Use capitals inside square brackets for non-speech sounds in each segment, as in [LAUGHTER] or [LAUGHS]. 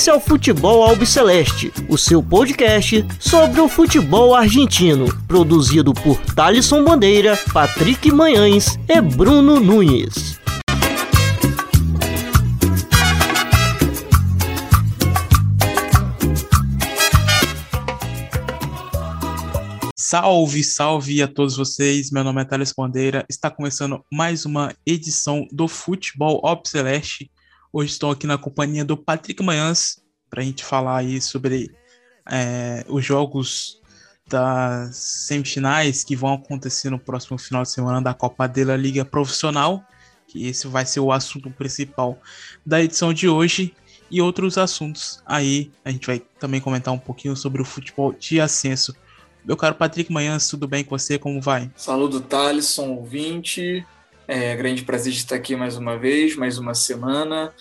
Esse é o Futebol Albiceleste, o seu podcast sobre o futebol argentino, produzido por Thalisson Bandeira, Patrick Manhães e Bruno Nunes. Salve, salve a todos vocês. Meu nome é Thales Bandeira. Está começando mais uma edição do Futebol Albiceleste Hoje estou aqui na companhia do Patrick Manhãs para a gente falar aí sobre é, os jogos das semifinais que vão acontecer no próximo final de semana da Copa da Liga Profissional, que esse vai ser o assunto principal da edição de hoje e outros assuntos. Aí a gente vai também comentar um pouquinho sobre o futebol de ascenso. Meu caro Patrick Manhãs, tudo bem com você? Como vai? Saludo, Thaleson, ouvinte. É grande prazer de estar aqui mais uma vez, mais uma semana.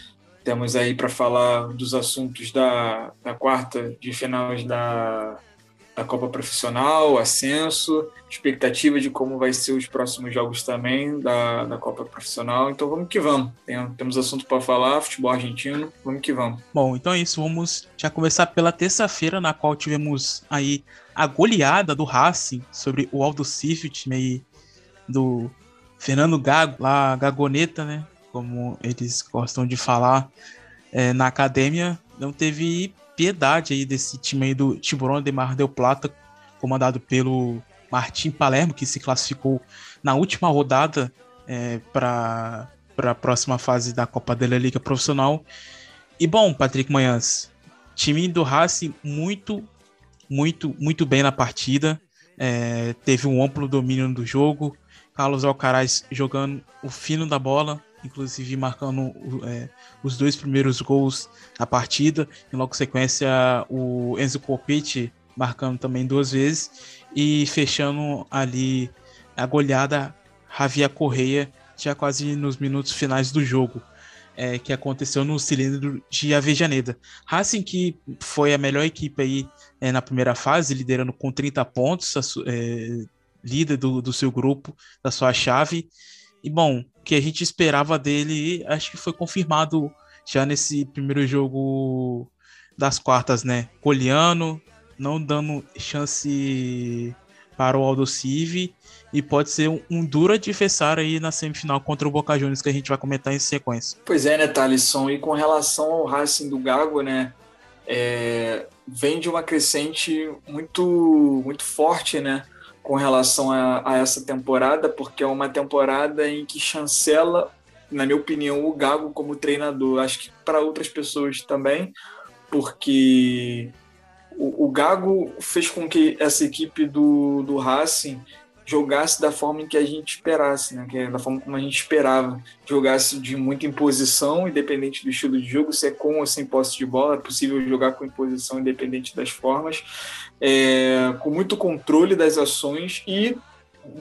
Temos aí para falar dos assuntos da, da quarta de finais da, da Copa Profissional, ascenso, expectativa de como vai ser os próximos jogos também da, da Copa Profissional. Então vamos que vamos. Tem, temos assunto para falar, futebol argentino, vamos que vamos. Bom, então é isso. Vamos já começar pela terça-feira, na qual tivemos aí a goleada do Racing sobre o Aldo Cif, time aí do Fernando Gago, lá Gagoneta, né? Como eles gostam de falar é, na academia, não teve piedade aí desse time aí do Tiburão de Mar del Plata, comandado pelo Martim Palermo, que se classificou na última rodada é, para a próxima fase da Copa da Liga Profissional. E bom, Patrick Manhãs, time do Racing muito, muito, muito bem na partida. É, teve um amplo domínio do jogo, Carlos Alcaraz jogando o fino da bola, inclusive marcando é, os dois primeiros gols da partida. Em logo sequência, o Enzo Copete marcando também duas vezes e fechando ali a goleada Javier Correia já quase nos minutos finais do jogo. É, que aconteceu no cilindro de Avejaneda. Racing, que foi a melhor equipe aí é, na primeira fase, liderando com 30 pontos, é, líder do, do seu grupo, da sua chave. E bom, que a gente esperava dele, acho que foi confirmado já nesse primeiro jogo das quartas, né? Coliano, não dando chance para o Aldo Civi e pode ser um, um duro adversário aí na semifinal contra o Boca Juniors que a gente vai comentar em sequência. Pois é, né, Thalisson? E com relação ao Racing do Gago, né? É, vem de uma crescente muito, muito forte, né? Com relação a, a, essa temporada, porque é uma temporada em que chancela, na minha opinião, o Gago como treinador. Acho que para outras pessoas também, porque o, o, Gago fez com que essa equipe do, do Racing jogasse da forma em que a gente esperasse, né? Que é da forma como a gente esperava. Jogasse de muita imposição, independente do estilo de jogo, se é com ou sem posse de bola, é possível jogar com imposição independente das formas, é, com muito controle das ações e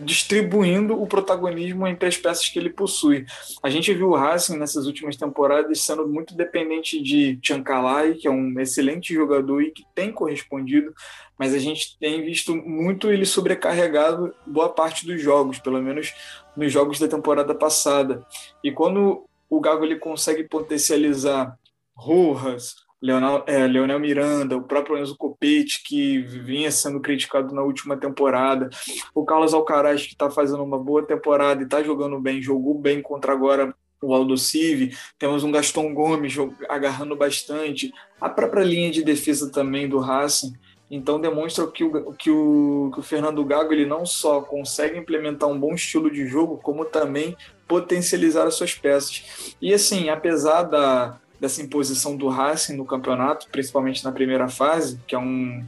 distribuindo o protagonismo entre as peças que ele possui. A gente viu o Racing nessas últimas temporadas sendo muito dependente de Chancalay, que é um excelente jogador e que tem correspondido, mas a gente tem visto muito ele sobrecarregado boa parte dos jogos, pelo menos nos jogos da temporada passada. E quando o Gago ele consegue potencializar Rojas, Leonel, é, Leonel Miranda, o próprio Enzo Copete, que vinha sendo criticado na última temporada, o Carlos Alcaraz, que está fazendo uma boa temporada e está jogando bem, jogou bem contra agora o Aldo Civi, temos um Gaston Gomes agarrando bastante, a própria linha de defesa também do Racing, então demonstra que o, que o, que o Fernando Gago ele não só consegue implementar um bom estilo de jogo, como também potencializar as suas peças. E assim, apesar da, dessa imposição do Racing no campeonato, principalmente na primeira fase, que é um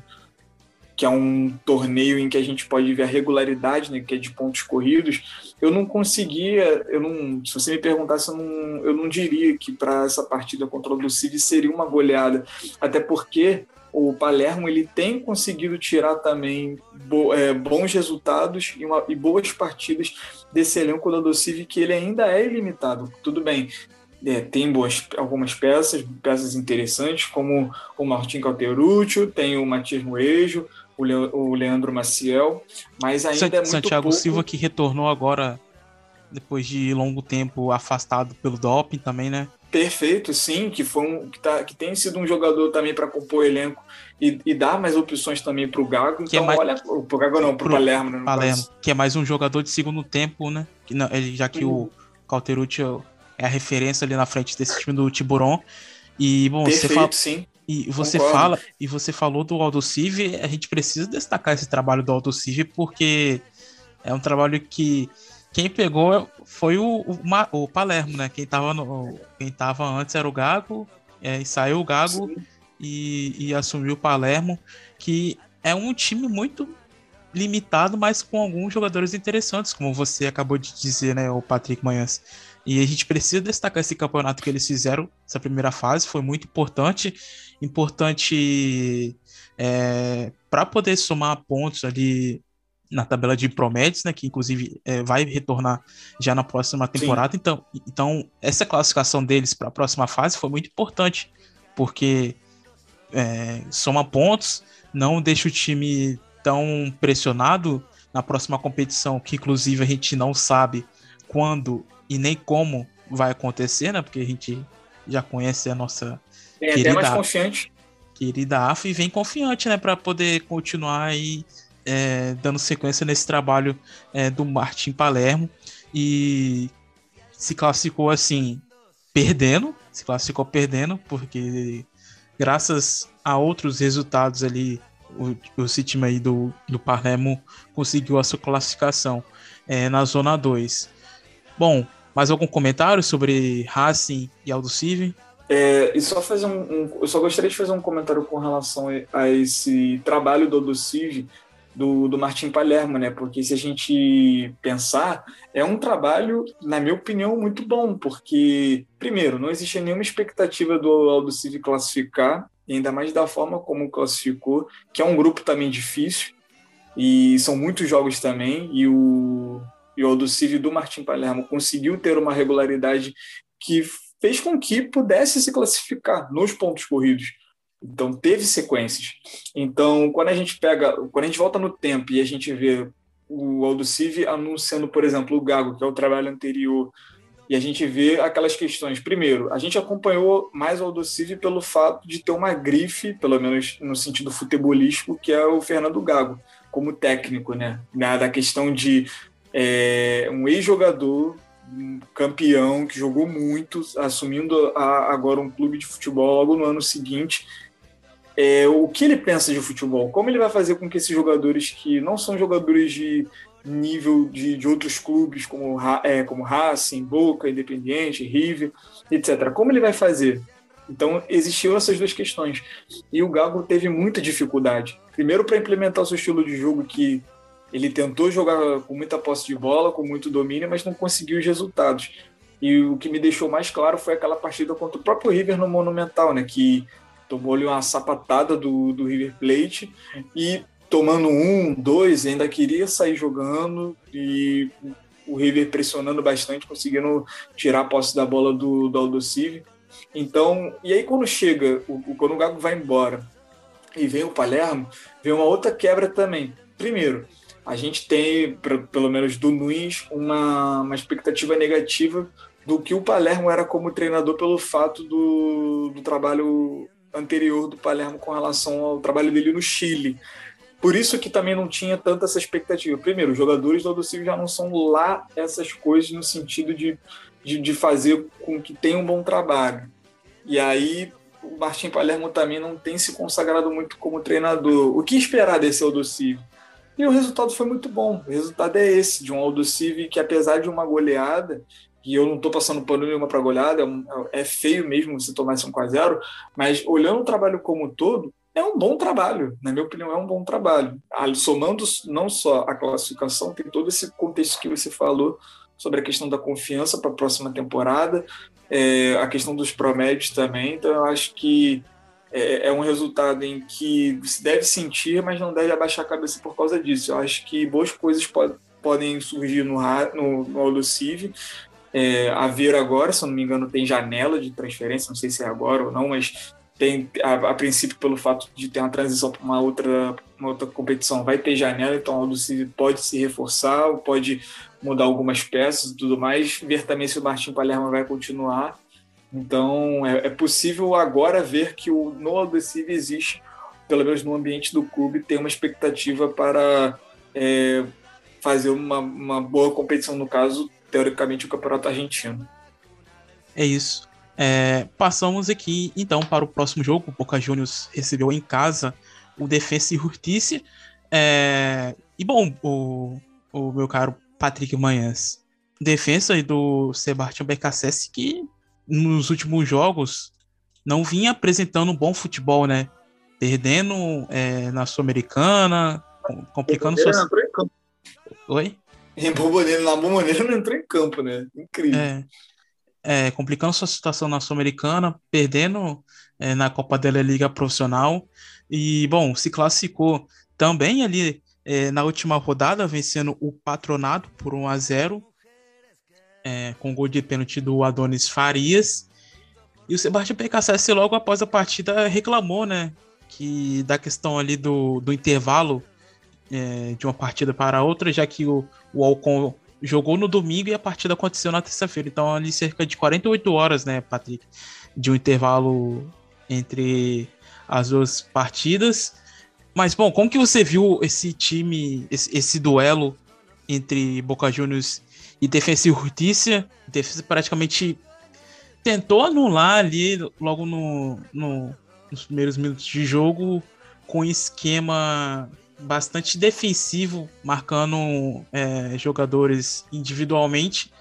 que é um torneio em que a gente pode ver a regularidade, né, que é de pontos corridos, eu não conseguia, eu não, se você me perguntasse, eu não, eu não diria que para essa partida contra o Lucide seria uma goleada, até porque o Palermo ele tem conseguido tirar também bo, é, bons resultados e, uma, e, boas partidas desse elenco da Docive que ele ainda é ilimitado. Tudo bem, é, tem boas, algumas peças, peças interessantes, como o Martin Calterúcio, tem o Matias Moejo, o, Le, o Leandro Maciel, mas ainda é muito Santiago pouco... Silva que retornou agora depois de longo tempo afastado pelo doping também, né? Perfeito, sim, que foi um, que, tá, que tem sido um jogador também para compor o elenco e, e, dar mais opções também para o Gago. Que é então, é mais, olha, pro Gago não, pro, pro Palermo, né, Palermo, que é mais um jogador de segundo tempo, né? Que não, ele, já que o Calterucci é a referência ali na frente desse time do Tiburon. E bom, Perfeito, você fala, sim. E você Concordo. fala, e você falou do Aldo Civi, a gente precisa destacar esse trabalho do Aldo Civi porque é um trabalho que quem pegou foi o, o, o, Palermo, né? Quem tava, no, quem tava antes era o Gago, é, e saiu o Gago e, e, assumiu o Palermo, que é um time muito limitado, mas com alguns jogadores interessantes, como você acabou de dizer, né, o Patrick Manhãs. E a gente precisa destacar esse campeonato que eles fizeram, essa primeira fase, foi muito importante. Importante é, para poder somar pontos ali na tabela de Promedes, né, que inclusive é, vai retornar já na próxima temporada. Então, então, essa classificação deles para a próxima fase foi muito importante, porque é, soma pontos, não deixa o time tão pressionado na próxima competição, que inclusive a gente não sabe quando e nem como vai acontecer, né? Porque a gente já conhece a nossa Vem querida, até mais confiante. Querida AF e vem confiante, né? Para poder continuar aí é, dando sequência nesse trabalho é, do Martin Palermo e se classificou assim perdendo, se classificou perdendo porque graças a outros resultados ali o, o time aí do, do Palermo conseguiu a sua classificação é, na zona 2. Bom, mais algum comentário sobre Racing e Aldo Civi? É, e só fazer um, um, eu só gostaria de fazer um comentário com relação a esse trabalho do Aldo Civi do, do Martim Palermo, né? Porque se a gente pensar, é um trabalho, na minha opinião, muito bom, porque, primeiro, não existe nenhuma expectativa do Aldo Civi classificar, ainda mais da forma como classificou, que é um grupo também difícil, e são muitos jogos também, e o e o Aldocive do Martim Palermo conseguiu ter uma regularidade que fez com que pudesse se classificar nos pontos corridos. Então teve sequências. Então quando a gente pega, quando a gente volta no tempo e a gente vê o Aldocive anunciando, por exemplo, o Gago, que é o trabalho anterior, e a gente vê aquelas questões. Primeiro, a gente acompanhou mais o Aldocive pelo fato de ter uma grife, pelo menos no sentido futebolístico, que é o Fernando Gago, como técnico, né? Da questão de é um ex-jogador, um campeão que jogou muito, assumindo a, agora um clube de futebol logo no ano seguinte. É, o que ele pensa de futebol? Como ele vai fazer com que esses jogadores que não são jogadores de nível de, de outros clubes como, é, como Racing, Boca, Independiente, River, etc. Como ele vai fazer? Então, existiam essas duas questões. E o Gago teve muita dificuldade. Primeiro, para implementar o seu estilo de jogo, que ele tentou jogar com muita posse de bola, com muito domínio, mas não conseguiu os resultados. E o que me deixou mais claro foi aquela partida contra o próprio River no Monumental, né? Que tomou-lhe uma sapatada do, do River Plate e tomando um, dois, ainda queria sair jogando e o River pressionando bastante, conseguindo tirar a posse da bola do, do Aldocive. Então, e aí quando chega, o, quando o Gago vai embora e vem o Palermo, vem uma outra quebra também. Primeiro, a gente tem, pelo menos do Nunes, uma, uma expectativa negativa do que o Palermo era como treinador pelo fato do, do trabalho anterior do Palermo com relação ao trabalho dele no Chile. Por isso que também não tinha tanta essa expectativa. Primeiro, os jogadores do Aldocílio já não são lá essas coisas no sentido de, de, de, fazer com que tenha um bom trabalho. E aí o Martim Palermo também não tem se consagrado muito como treinador. O que esperar desse Aldocílio? E o resultado foi muito bom. O resultado é esse, de um Aldo Civi que, apesar de uma goleada, e eu não estou passando pano nenhuma para goleada, é, é, feio mesmo você tomar 1 a 0 mas olhando o trabalho como um todo, é um bom trabalho. Na minha opinião, é um bom trabalho. Somando não só a classificação, tem todo esse contexto que você falou sobre a questão da confiança para a próxima temporada, é, a questão dos promédios também. Então, eu acho que é, é, um resultado em que se deve sentir, mas não deve abaixar a cabeça por causa disso. Eu acho que boas coisas pod podem surgir no, no, no. É, a ver agora, se eu não me engano, tem janela de transferência, não sei se é agora ou não, mas tem a, a princípio pelo fato de ter uma transição para uma outra, uma outra competição, vai ter janela, então o Alucive pode se reforçar, pode mudar algumas peças e tudo mais, ver também se o Martin Palermo vai continuar Então é, é possível agora ver que o, no Aldecive existe, pelo menos no ambiente do clube, tem uma expectativa para é, fazer uma, uma boa competição, no caso, teoricamente, o Campeonato Argentino. É isso. É, passamos aqui então para o próximo jogo. O Boca Juniors recebeu em casa o Defensa e Justiça. É, e bom, o, o meu caro Patrick Manhãs, defesa do Sebastião BKSS, que nos últimos jogos não vinha apresentando um bom futebol, né? Perdendo é, na Sul-Americana, complicando suas. Oi? Em Bomboneira, na Bomboneira não entrou em campo, né? Incrível. É, é, complicando sua situação na Sul-Americana, perdendo é, na Copa da Liga Profissional. E, bom, se classificou também ali é, na última rodada, vencendo o Patronato por 1 a 0 é, com gol de pênalti do Adonis Farias. E o Sebastião PKSS logo após a partida reclamou, né, que da questão ali do, do intervalo é, de uma partida para outra, já que o, o Alcon jogou no domingo e a partida aconteceu na terça-feira. Então, ali cerca de 48 horas, né, Patrick, de um intervalo entre as duas partidas. Mas, bom, como que você viu esse time, esse, esse duelo entre Boca Juniors e Defensa e? Defesa praticamente tentou anular ali logo no, no, nos primeiros minutos de jogo com um esquema bastante defensivo, marcando é, jogadores individualmente.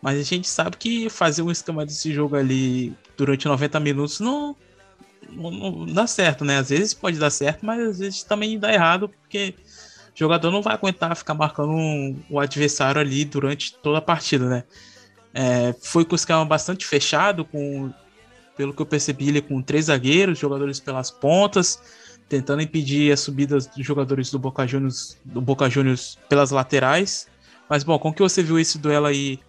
Mas a gente sabe que fazer um esquema desse jogo ali durante 90 minutos não, não, não, dá certo, né? Às vezes pode dar certo, mas às vezes também dá errado, porque o jogador não vai aguentar ficar marcando um, o adversário ali durante toda a partida, né? É, foi com o esquema bastante fechado, com, pelo que eu percebi, ele com três zagueiros, jogadores pelas pontas tentando impedir as subidas dos jogadores do Boca Juniors, do Boca Juniors pelas laterais. Mas bom, como que você viu esse duelo aí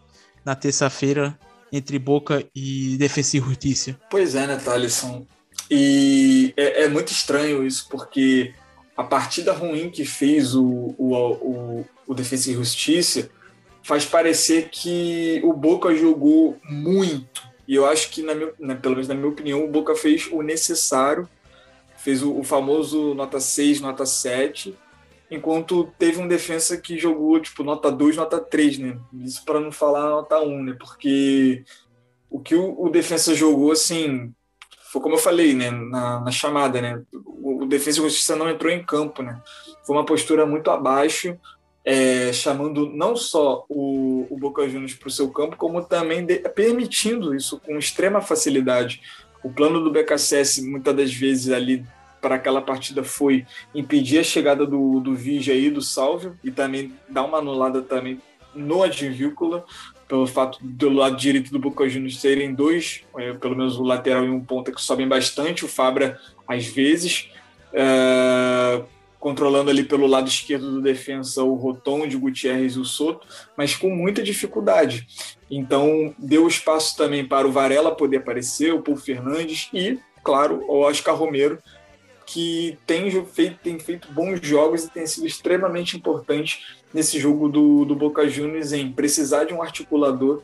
na terça-feira entre Boca e Defensa e Justiça? Pois é, né, Thaleson? E é, é, muito estranho isso, porque a partida ruim que fez o, o, o, o Defensa e Justiça faz parecer que o Boca jogou muito. E eu acho que, na minha, né, pelo menos na minha opinião, o Boca fez o necessário fez o, o, famoso nota 6, nota 7, enquanto teve um defensa que jogou tipo nota 2, nota 3, né? Isso para não falar nota 1, né? Porque o que o, o, jogou, assim, foi como eu falei, né? Na, na chamada, né? O, o defensa de justiça não entrou em campo, né? Foi uma postura muito abaixo, é, chamando não só o, o Boca Juniors para o seu campo, como também de, permitindo isso com extrema facilidade. O plano do BKSS, muitas das vezes, ali para aquela partida foi impedir a chegada do, do Vigia e do Salvio e também dar uma anulada também no Advíncula, pelo fato do lado direito do Boca Juniors serem dois, é, pelo menos o lateral e um ponta que sobem bastante, o Fabra às vezes, é, controlando ali pelo lado esquerdo do defensa o Rotondi, Gutierrez e o Soto, mas com muita dificuldade. Então, deu espaço também para o Varela poder aparecer, o Paul Fernandes e, claro, o Oscar Romero, que tem feito, tem feito bons jogos e tem sido extremamente importante nesse jogo do, do Boca Juniors em precisar de um articulador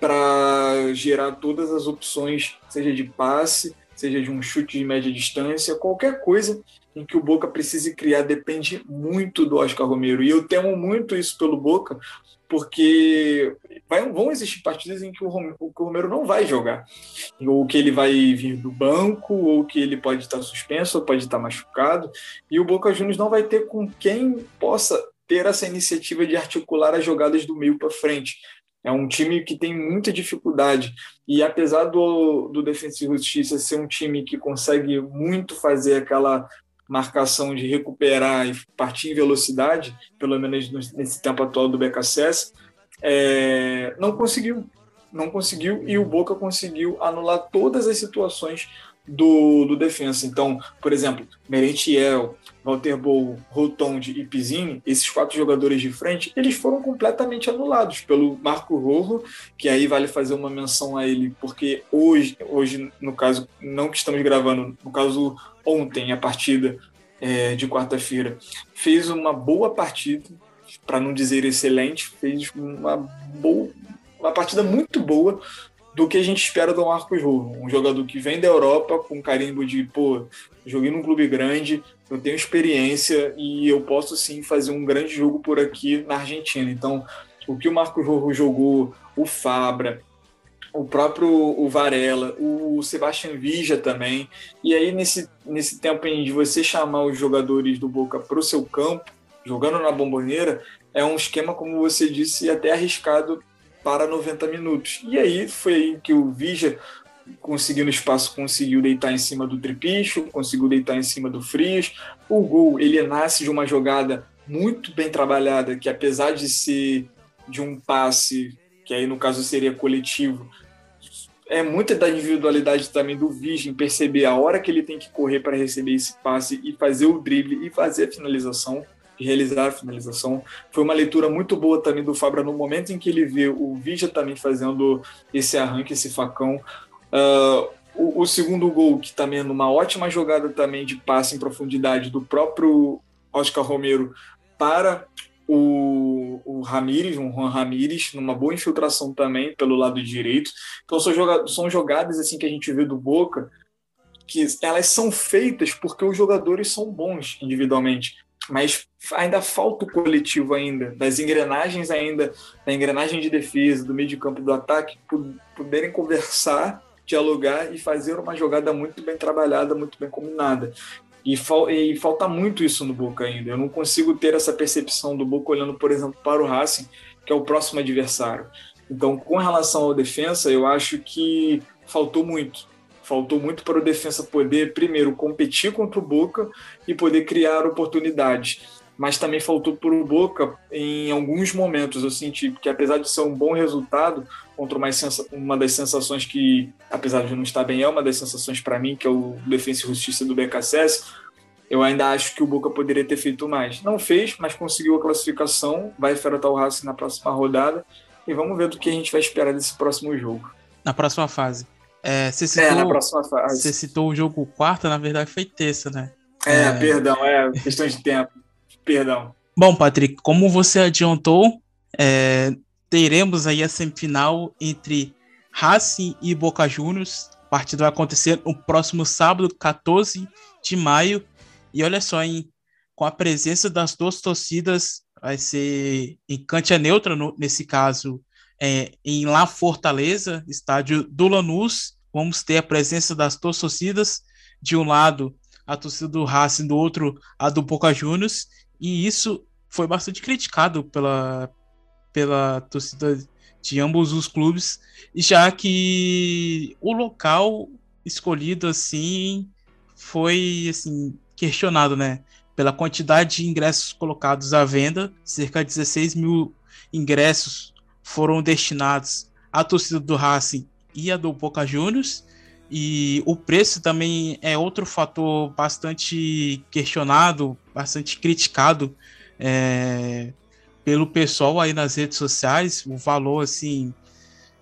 para gerar todas as opções, seja de passe, seja de um chute de média distância, qualquer coisa em que o Boca precise criar depende muito do Oscar Romero. E eu temo muito isso pelo Boca, porque vai, vão existir partidas em que o, Romero, o Romero não vai jogar, ou que ele vai vir do banco, ou que ele pode estar suspenso, ou pode estar machucado, e o Boca Juniors não vai ter com quem possa ter essa iniciativa de articular as jogadas do meio para frente. É um time que tem muita dificuldade. E apesar do, do Defensivo Justiça ser um time que consegue muito fazer aquela marcação de recuperar e partir em velocidade, pelo menos nesse tempo atual do BKSS, é, não conseguiu. Não conseguiu e o Boca conseguiu anular todas as situações do, do defensa. Então, por exemplo, Merentiel, Walter Bol, Rotondi e Pizzini, esses quatro jogadores de frente, eles foram completamente anulados pelo Marco Rojo, que aí vale fazer uma menção a ele, porque hoje, hoje no caso, não que estamos gravando, no caso ontem, a partida é, de quarta-feira, fez uma boa partida, para não dizer excelente, fez uma boa, uma partida muito boa do que a gente espera do Marcos Rojo. Um jogador que vem da Europa com carimbo de, pô, joguei num clube grande, eu tenho experiência e eu posso sim fazer um grande jogo por aqui na Argentina. Então, o que o Marcos Rojo jogou, o Fabra, o próprio o Varela, o Sebastian Vija também. E aí, nesse, nesse tempo em de você chamar os jogadores do Boca para o seu campo, jogando na bomboneira, é um esquema, como você disse, até arriscado para 90 minutos. E aí foi aí que o Vija, conseguindo espaço, conseguiu deitar em cima do Tripicho, conseguiu deitar em cima do Frios. O gol, ele nasce de uma jogada muito bem trabalhada, que apesar de ser de um passe, que aí no caso seria coletivo, é muita da individualidade também do Virgem perceber a hora que ele tem que correr para receber esse passe e fazer o drible e fazer a finalização realizar a finalização. Foi uma leitura muito boa também do Fabra no momento em que ele vê o Vija também fazendo esse arranque, esse facão. Uh, o, o, segundo gol, que também é numa ótima jogada também de passe em profundidade do próprio Oscar Romero para o, o Ramires, um Juan Ramires, numa boa infiltração também pelo lado direito. Então são jogadas, são jogadas assim que a gente vê do Boca que elas são feitas porque os jogadores são bons individualmente, mas ainda falta o coletivo ainda, das engrenagens ainda, da engrenagem de defesa, do meio de campo do ataque, poderem conversar, dialogar e fazer uma jogada muito bem trabalhada, muito bem combinada. E, fal e, falta muito isso no Boca ainda. Eu não consigo ter essa percepção do Boca olhando, por exemplo, para o Racing, que é o próximo adversário. Então, com relação à defesa, eu acho que faltou muito. Faltou muito para o defesa poder, primeiro, competir contra o Boca e poder criar oportunidades. Mas também faltou para o Boca em alguns momentos. Eu senti que, apesar de ser um bom resultado, contra uma, uma das sensações que, apesar de não estar bem, é uma das sensações para mim, que é o Defensa e Justiça do BKSS, eu ainda acho que o Boca poderia ter feito mais. Não fez, mas conseguiu a classificação, vai enfrentar o Racing na próxima rodada e vamos ver do que a gente vai esperar desse próximo jogo. Na próxima fase. É, você, citou, é, na próxima fase. você citou o jogo quarta, na verdade foi terça, né? É, é... perdão, é questão de tempo. Perdão. Bom, Patrick, como você adiantou, é, teremos aí a semifinal entre Racing e Boca Juniors. A partida vai acontecer no próximo sábado, 14 de maio. E olha só, hein, com a presença das duas torcidas, vai ser em Cantia Neutra, no, nesse caso, é, em La Fortaleza, estádio do Lanús. Vamos ter a presença das duas torcidas. De um lado, a torcida do Racing, do outro, a do Boca Juniors. E isso foi bastante criticado pela, pela torcida de ambos os clubes, já que o local escolhido assim foi assim questionado, né? Pela quantidade de ingressos colocados à venda, cerca de 16 mil ingressos foram destinados à torcida do Racing e a do Boca Juniors. E o preço também é outro fator bastante questionado, bastante criticado é, pelo pessoal aí nas redes sociais, o valor assim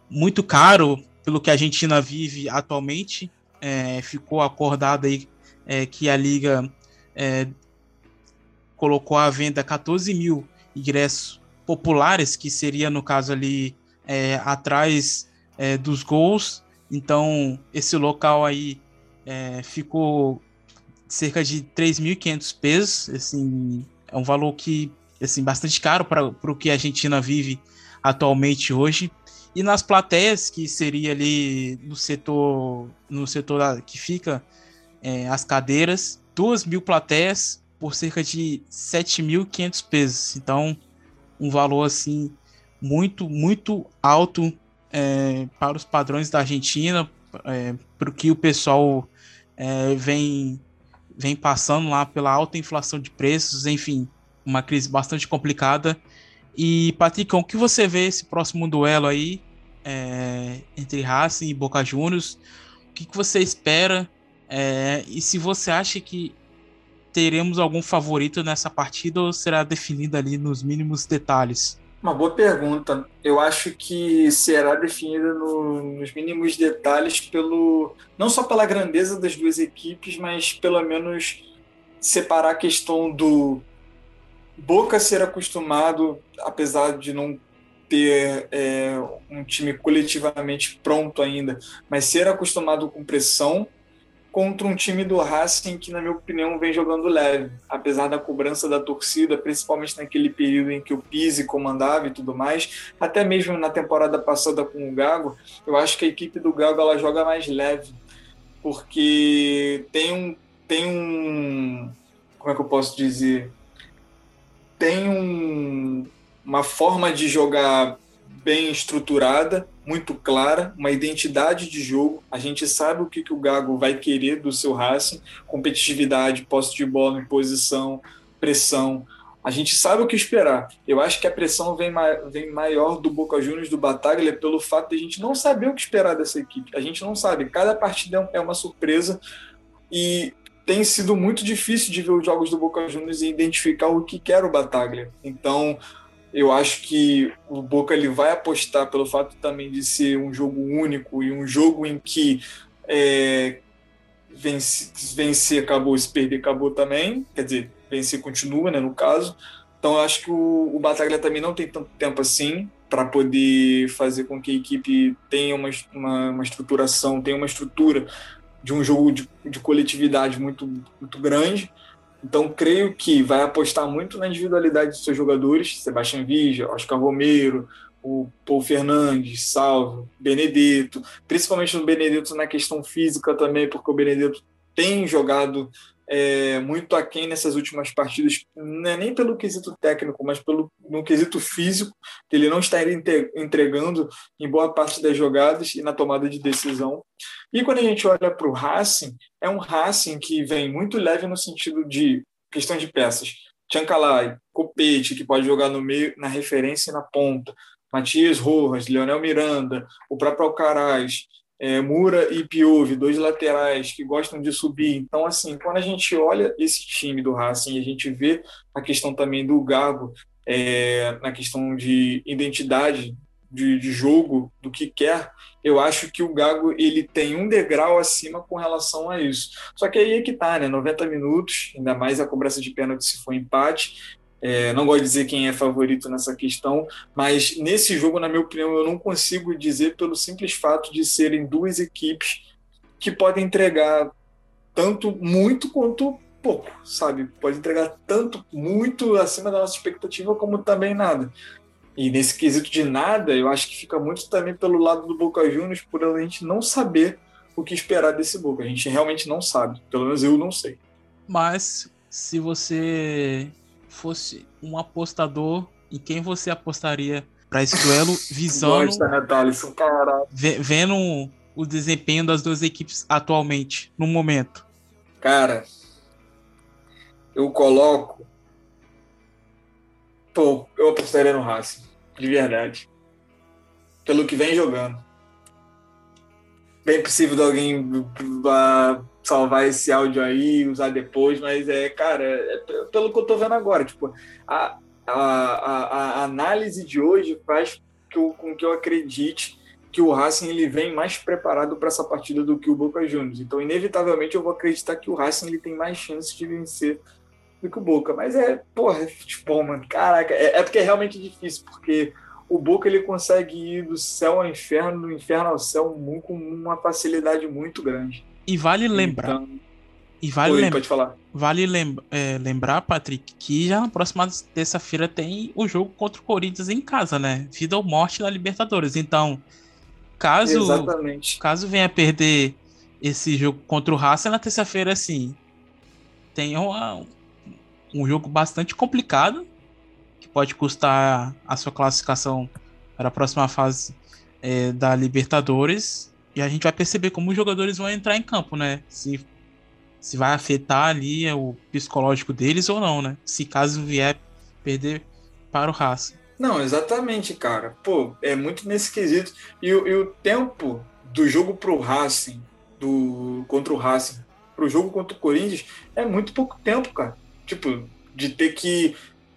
muito caro pelo que a Argentina vive atualmente. É, ficou acordado aí é, que a liga é, colocou à venda 14 mil ingressos populares, que seria no caso ali é, atrás é, dos gols. Então esse local aí é, ficou cerca de 3.500 pesos, assim, é um valor que assim, bastante caro para o que a Argentina vive atualmente hoje. E nas plateias, que seria ali no setor, no setor que fica é, as cadeiras, duas mil plateias por cerca de 7.500 pesos. Então, um valor assim muito, muito alto é, para os padrões da Argentina, é, para o que o pessoal é, vem, vem passando lá pela alta inflação de preços, enfim, uma crise bastante complicada. E, Patrick, o que você vê esse próximo duelo aí é, entre Racing e Boca Juniors? O que, que você espera? É, e se você acha que teremos algum favorito nessa partida ou será definida ali nos mínimos detalhes? Uma boa pergunta. Eu acho que será definida no, nos mínimos detalhes pelo não só pela grandeza das duas equipes, mas pelo menos separar a questão do Boca ser acostumado, apesar de não ter é, um time coletivamente pronto ainda, mas ser acostumado com pressão contra um time do Racing que, na minha opinião, vem jogando leve, apesar da cobrança da torcida, principalmente naquele período em que o Pise comandava e tudo mais, até mesmo na temporada passada com o Gago, eu acho que a equipe do Gago ela joga mais leve, porque tem um tem um como é que eu posso dizer? Tem um, uma forma de jogar bem estruturada, muito clara, uma identidade de jogo. A gente sabe o que, que o Gago vai querer do seu Racing: competitividade, posse de bola posição, pressão. A gente sabe o que esperar. Eu acho que a pressão vem, vem maior do Boca Juniors, do Bataglia, pelo fato de a gente não saber o que esperar dessa equipe. A gente não sabe. Cada partida é uma surpresa e tem sido muito difícil de ver os jogos do Boca Juniors e identificar o que quer o Bataglia. Então, eu acho que o Boca ele vai apostar pelo fato também de ser um jogo único e um jogo em que é, vencer, acabou, se perder acabou também. Quer dizer, vencer continua, né, no caso. Então acho que o, o Bataglia também não tem tanto tempo assim para poder fazer com que a equipe tenha uma, uma, uma, estruturação, tenha uma estrutura de um jogo de, de coletividade muito, muito grande. Então, creio que vai apostar muito na individualidade dos seus jogadores, Sebastião Vigia, Oscar Romero, o Paul Fernandes, Salvo, Benedetto, principalmente no Benedetto na questão física também, porque o Benedetto tem jogado é, muito aquém nessas últimas partidas, é nem pelo quesito técnico, mas pelo no quesito físico, que ele não está entregando em boa parte das jogadas e na tomada de decisão. E quando a gente olha para o Racing, é um Racing que vem muito leve no sentido de questão de peças. Tchancalay, Copete, que pode jogar no meio, na referência e na ponta. Matias Rojas, Leonel Miranda, o próprio Alcaraz, é, Mura e Piove, dois laterais que gostam de subir. Então, assim, quando a gente olha esse time do Racing, a gente vê a questão também do Gago, é, na questão de identidade de, de, jogo, do que quer, eu acho que o Gago ele tem um degrau acima com relação a isso. Só que aí é que tá, né? 90 minutos, ainda mais a cobrança de pênalti se for empate, é, não gosto de dizer quem é favorito nessa questão, mas nesse jogo, na minha opinião, eu não consigo dizer pelo simples fato de serem duas equipes que podem entregar tanto muito quanto pouco, sabe? Pode entregar tanto muito acima da nossa expectativa como também nada. E nesse quesito de nada, eu acho que fica muito também pelo lado do Boca Juniors por a gente não saber o que esperar desse Boca. A gente realmente não sabe, pelo menos eu não sei. Mas se você fosse um apostador, em quem você apostaria para esse duelo, [LAUGHS] visando. Gosta, né, Thaleson? Vendo o desempenho das duas equipes atualmente, no momento? Cara, eu coloco. Pô, eu apostaria no Racing, de verdade. Pelo que vem jogando. Bem possível de alguém uh, salvar esse áudio aí, usar depois, mas é, cara, é pelo que eu tô vendo agora, tipo, a, a, a, a análise de hoje faz que eu, com que eu acredite que o Racing ele vem mais preparado para essa partida do que o Boca Juniors. Então, inevitavelmente, eu vou acreditar que o Racing ele tem mais chances de vencer do que o Boca. Mas é, porra, é futebol, mano. Caraca, é, é porque é realmente difícil, porque o Boca ele consegue ir do céu ao inferno, do inferno ao céu, com uma facilidade muito grande. E vale lembrar. Então, e vale, Oi, lembra, falar. vale lem é, lembrar, Patrick, que já na próxima terça-feira tem o jogo contra o Corinthians em casa, né? Vida ou morte na Libertadores. Então, caso Exatamente. caso venha perder esse jogo contra o Racing na terça-feira, assim, tem uma, um jogo bastante complicado que pode custar a sua classificação para a próxima fase é, da Libertadores. E a gente vai perceber como os jogadores vão entrar em campo, né? Se, se vai afetar ali é, o psicológico deles ou não, né? Se caso vier perder para o Racing. Não, exatamente, cara. Pô, é muito nesse quesito. E, e o tempo do jogo pro Racing, do, contra o Racing, pro jogo contra o Corinthians, é muito pouco tempo, cara. Tipo, de ter que,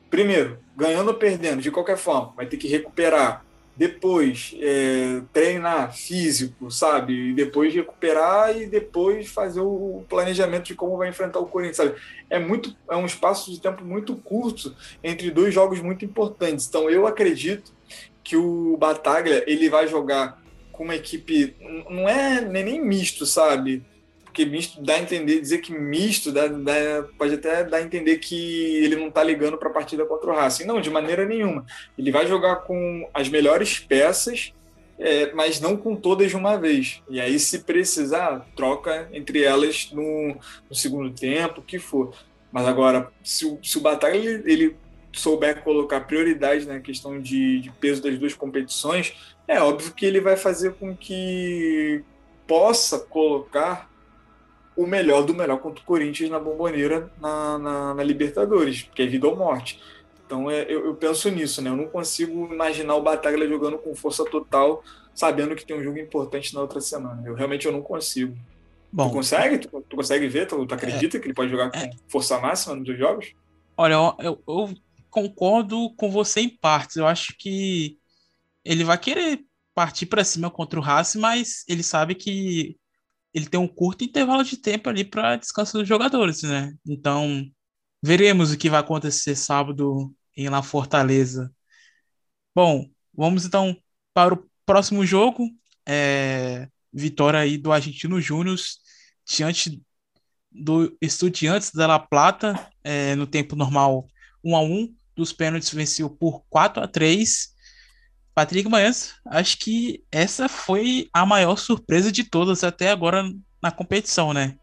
primeiro, ganhando ou perdendo, de qualquer forma, vai ter que recuperar. Depois, é, treinar físico, sabe? E depois recuperar e depois fazer o planejamento de como vai enfrentar o Corinthians, sabe? É, muito, é um espaço de tempo muito curto entre dois jogos muito importantes. Então, eu acredito que o Bataglia ele vai jogar com uma equipe não é nem misto, sabe? Porque misto dá a entender, dizer que misto dá, dá, pode até dar a entender que ele não está ligando para a partida contra o Racing. Não, de maneira nenhuma. Ele vai jogar com as melhores peças, é, mas não com todas de uma vez. E aí, se precisar, troca entre elas no, no segundo tempo, o que for. Mas agora, se o, se o Batalha ele, ele souber colocar prioridade na questão de, de peso das duas competições, é óbvio que ele vai fazer com que possa colocar o melhor do melhor contra o Corinthians na bomboneira na, na, na Libertadores, porque é vida ou morte. Então é, eu, eu, penso nisso, né? Eu não consigo imaginar o Bataglia jogando com força total, sabendo que tem um jogo importante na outra semana. Eu realmente eu não consigo. Bom, tu consegue? Tu, tu consegue ver? Tu, tu acredita é, que ele pode jogar com é, força máxima nos dois jogos? Olha, eu, eu, concordo com você em partes. Eu acho que ele vai querer partir para cima contra o Racing, mas ele sabe que ele tem um curto intervalo de tempo ali para descanso dos jogadores, né? Então, veremos o que vai acontecer sábado em La Fortaleza. Bom, vamos então para o próximo jogo. É, vitória aí do Argentino Júnior diante do Estudiantes da La Plata é, no tempo normal 1 a 1 dos pênaltis venceu por 4 a 3 Patrick Manhãs, acho que essa foi a maior surpresa de todas até agora na competição, né?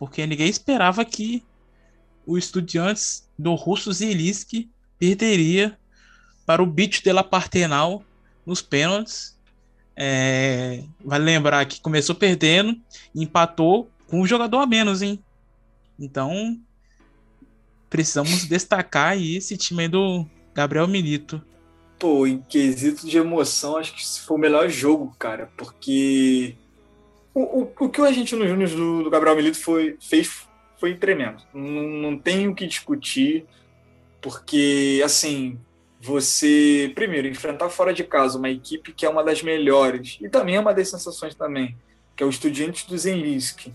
Porque ninguém esperava que o Estudiantes do Russo Zielinski perderia para o Beach de la Partenal nos pênaltis. É, vale lembrar que começou perdendo, empatou com um jogador a menos, hein? Então, precisamos destacar aí esse time aí do Gabriel Milito. Pô, em quesito de emoção, acho que foi o melhor jogo, cara, porque o, o, o que o Argentino Júnior do, do, Gabriel Milito foi, fez foi tremendo. Não, não tem o que discutir, porque, assim, você, primeiro, enfrentar fora de casa uma equipe que é uma das melhores, e também é uma das sensações também, que é o Estudiantes do Zenlisk.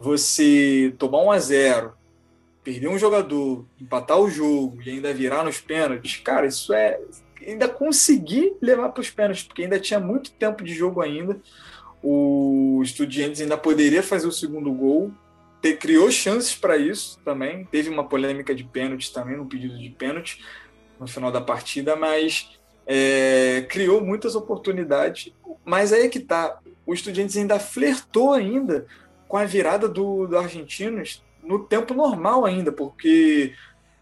Você tomar um a 0 perder um jogador, empatar o jogo e ainda virar nos pênaltis, cara, isso é. Ainda conseguir levar para os pênaltis, porque ainda tinha muito tempo de jogo ainda. O Estudiantes ainda poderia fazer o segundo gol, ter, criou chances para isso também. Teve uma polêmica de pênaltis também, no pedido de pênalti no final da partida, mas é, criou muitas oportunidades. Mas aí é que tá. O Estudiantes ainda flertou ainda com a virada do, do Argentinos no tempo normal ainda, porque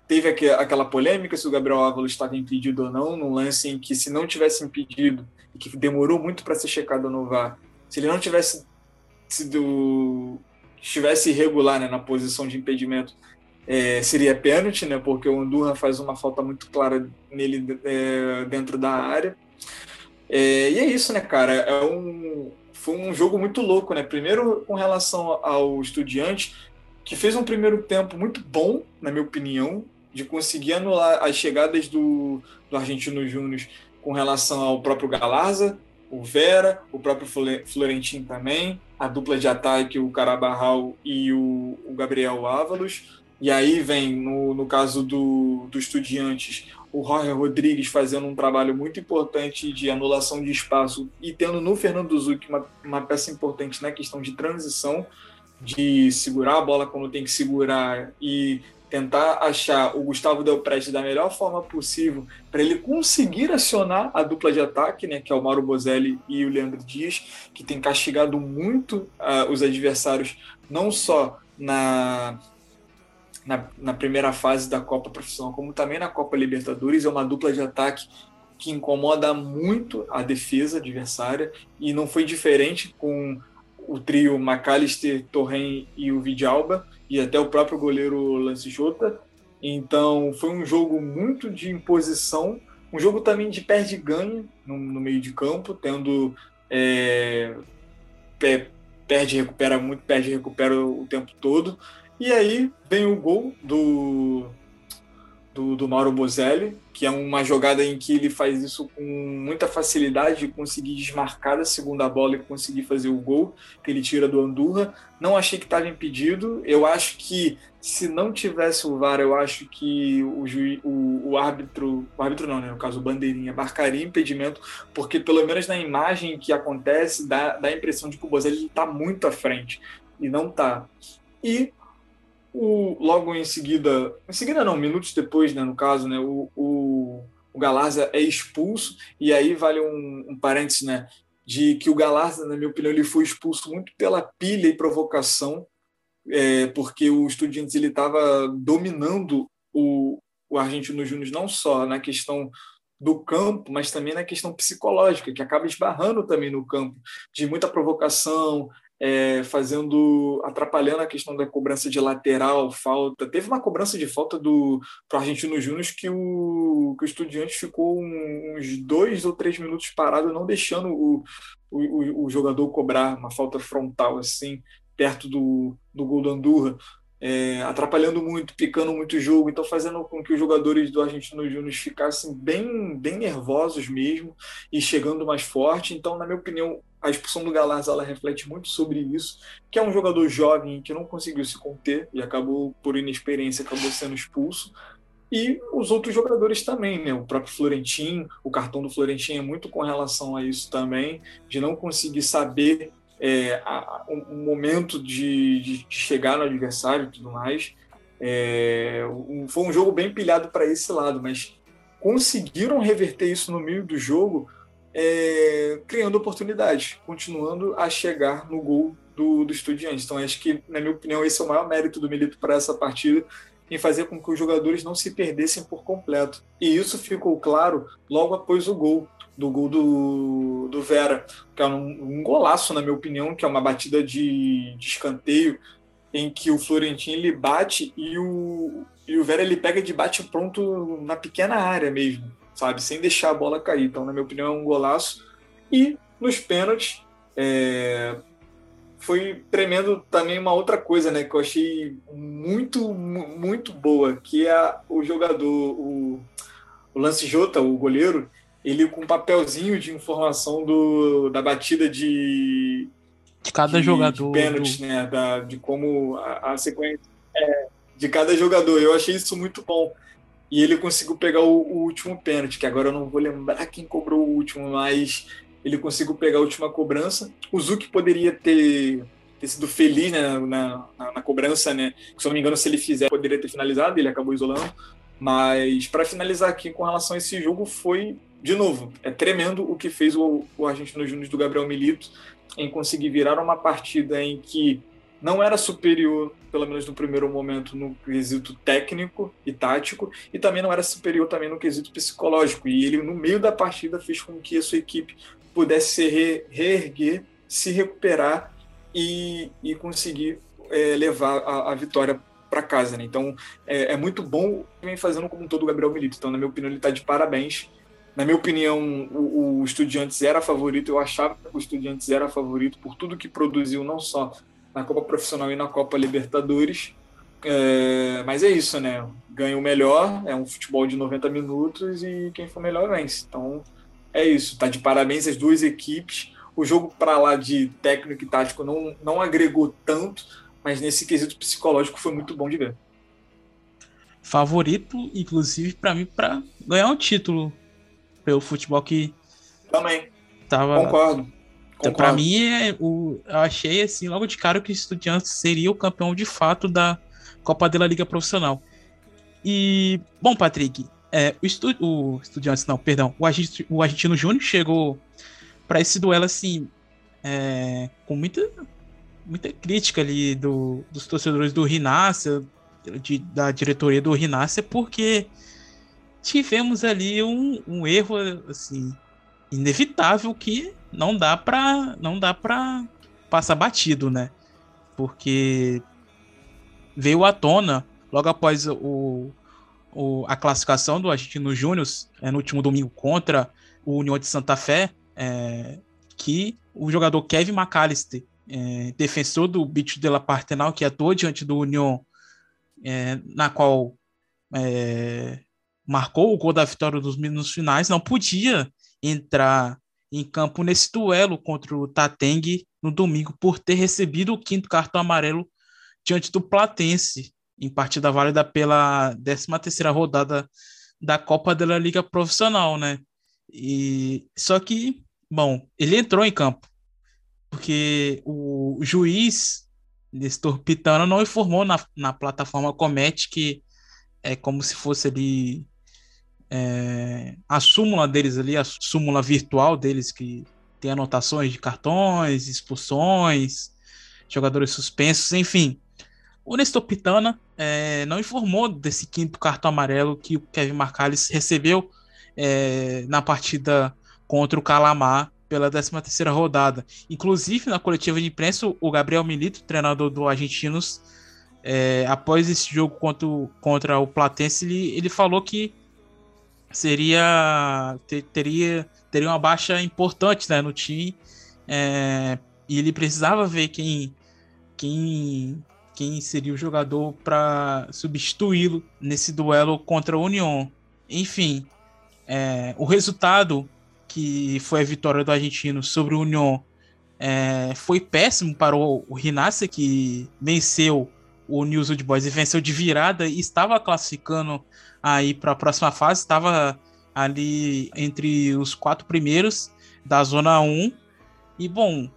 teve aquela polêmica se o Gabriel Ávalo estava impedido ou não, num lance em que se não tivesse impedido, e que demorou muito para ser checado no VAR, se ele não tivesse sido estivesse irregular né, na posição de impedimento, é, seria pênalti, né, porque o Andurra faz uma falta muito clara nele é, dentro da área. É, e é isso, né, cara? É um, foi um jogo muito louco, né? Primeiro com relação ao Estudiante, que fez um primeiro tempo muito bom, na minha opinião, de conseguir anular as chegadas do, do Argentino Júnior com relação ao próprio Galarza, o Vera, o próprio Florentino também, a dupla de ataque, o Carabarral e o, o Gabriel Ávalos. E aí vem, no, no caso do, do Estudiantes, o Jorge Rodrigues fazendo um trabalho muito importante de anulação de espaço e tendo no Fernando Zucchi uma, uma peça importante na questão de transição, de segurar a bola quando tem que segurar e tentar achar o Gustavo Del Preste da melhor forma possível para ele conseguir acionar a dupla de ataque, né, que é o Mauro Bozelli e o Leandro Dias, que tem castigado muito uh, os adversários, não só na, na, na, primeira fase da Copa Profissional, como também na Copa Libertadores. É uma dupla de ataque que incomoda muito a defesa adversária e não foi diferente com o trio McAllister, Torren e o Vidalba, e até o próprio goleiro Lance Jota. Então foi um jogo muito de imposição, um jogo também de perde-ganha no, no, meio de campo, tendo é, perde, recupera muito, perde, recupera o tempo todo. E aí vem o gol do, do, do Mauro Bozelli, que é uma jogada em que ele faz isso com muita facilidade de conseguir desmarcar da segunda bola e conseguir fazer o gol, que ele tira do Andurra. Não achei que estava impedido. Eu acho que se não tivesse o VAR, eu acho que o, juiz, o, o árbitro, o árbitro não, né, no caso o bandeirinha, marcaria impedimento, porque pelo menos na imagem que acontece, dá, dá a impressão de que o Bozelli está muito à frente, e não está. E o, logo em seguida, em seguida não, minutos depois, né, no caso, né, o, o, o Galarza é expulso, e aí vale um, um parênteses, né, de que o Galarza, na minha opinião, ele foi expulso muito pela pilha e provocação, é, porque o Estudiantes ele estava dominando o, o Argentino Júnior não só na questão do campo, mas também na questão psicológica, que acaba esbarrando também no campo, de muita provocação, é, fazendo, atrapalhando a questão da cobrança de lateral, falta. Teve uma cobrança de falta do pro Argentino Júnior que o, que o Estudiante ficou uns dois ou três minutos parado, não deixando o, o, o jogador cobrar uma falta frontal assim perto do, do gol do Andurra é, atrapalhando muito, picando muito o jogo, então fazendo com que os jogadores do Argentino Júnior ficassem bem, bem nervosos mesmo e chegando mais forte. Então, na minha opinião, a expulsão do Galaz ela reflete muito sobre isso, que é um jogador jovem que não conseguiu se conter e acabou, por inexperiência, acabou sendo expulso. E os outros jogadores também, né? O próprio Florentin, o cartão do Florentin é muito com relação a isso também, de não conseguir saber é, a, um momento de, de, chegar no adversário e tudo mais. É, um, foi um jogo bem pilhado para esse lado, mas conseguiram reverter isso no meio do jogo, é, criando oportunidades, continuando a chegar no gol do, do Estudiantes. Então, acho que, na minha opinião, esse é o maior mérito do Milito para essa partida, em fazer com que os jogadores não se perdessem por completo. E isso ficou claro logo após o gol do gol do, do Vera, que é um, um, golaço, na minha opinião, que é uma batida de, de escanteio, em que o Florentino ele bate e o, e o Vera ele pega de bate pronto na pequena área mesmo, sabe? Sem deixar a bola cair. Então, na minha opinião, é um golaço. E nos pênaltis, é, foi tremendo também uma outra coisa, né? Que eu achei muito, muito boa, que é o jogador, o, o Lance Jota, o goleiro, ele com um papelzinho de informação do, da batida de, de cada de, jogador. De pênalti, do... né? Da, de como a, a sequência é, de cada jogador. Eu achei isso muito bom. E ele conseguiu pegar o, o, último pênalti, que agora eu não vou lembrar quem cobrou o último, mas ele conseguiu pegar a última cobrança. O Zuki poderia ter, ter sido feliz né, na, na, na, cobrança, né? Se eu não me engano, se ele fizer, poderia ter finalizado, ele acabou isolando. Mas para finalizar aqui com relação a esse jogo, foi de novo, é tremendo o que fez o, o Argentino Júnior do Gabriel Milito em conseguir virar uma partida em que não era superior, pelo menos no primeiro momento, no quesito técnico e tático, e também não era superior também no quesito psicológico. E ele, no meio da partida, fez com que a sua equipe pudesse se re reerguer, se recuperar e, e conseguir é, levar a, a vitória para casa. Né? Então, é, é, muito bom vem fazendo como todo o Gabriel Milito. Então, na minha opinião, ele está de parabéns na minha opinião, o, o Estudiantes era favorito. Eu achava que o Estudiantes era favorito por tudo que produziu, não só na Copa Profissional e na Copa Libertadores. É, mas é isso, né? Ganha o melhor, é um futebol de 90 minutos e quem for melhor vence. Então é isso. Tá de parabéns as duas equipes. O jogo para lá de técnico e tático não, não agregou tanto, mas nesse quesito psicológico foi muito bom de ver. Favorito, inclusive, para mim, para ganhar o um título pelo futebol que. Também. Tava, Concordo. Concordo. Pra mim, é, o, eu achei assim, logo de cara, que o Estudiantes seria o campeão de fato da Copa da Liga Profissional. E, bom, Patrick, é, o, estu, o Estudiantes, não, perdão, o, Argentino, o Argentino Júnior chegou para esse duelo assim, é, com muita, muita crítica ali do, dos torcedores do Rinácia, de, da diretoria do Rinácia, porque tivemos ali um, um erro assim inevitável que não dá para não dá para passar batido, né? Porque veio à tona logo após o, o a classificação do Argentino Júnior é, no último domingo contra o União de Santa Fé, é, que o jogador Kevin McAllister, é, defensor do Bicho de la Partenal, que atuou diante do União, é, na qual é, marcou o gol da vitória dos minutos finais, não podia entrar em campo nesse duelo contra o Tateng no domingo por ter recebido o quinto cartão amarelo diante do Platense em partida válida pela 13ª rodada da Copa da Liga Profissional, né? E só que, bom, ele entrou em campo porque o juiz Nestor Pitana não informou na, na plataforma Comet que é como se fosse ali é, a súmula deles ali, a súmula virtual deles, que tem anotações de cartões, expulsões, jogadores suspensos, enfim. O Nestor Pitana é, não informou desse quinto cartão amarelo que o Kevin Marcalis recebeu é, na partida contra o Calamar pela 13 terceira rodada. Inclusive, na coletiva de imprensa, o Gabriel Milito, treinador do Argentinos, é, após esse jogo contra o, contra o Platense, ele, ele falou que seria ter, teria teria uma baixa importante né, no time é, e ele precisava ver quem quem quem seria o jogador para substituí-lo nesse duelo contra a União. Enfim, é, o resultado que foi a vitória do argentino sobre o União é, foi péssimo para o, o Rinassi, que venceu o News Old Boys e venceu de virada e estava classificando aí para a próxima fase, estava ali entre os quatro primeiros da zona 1. E bom,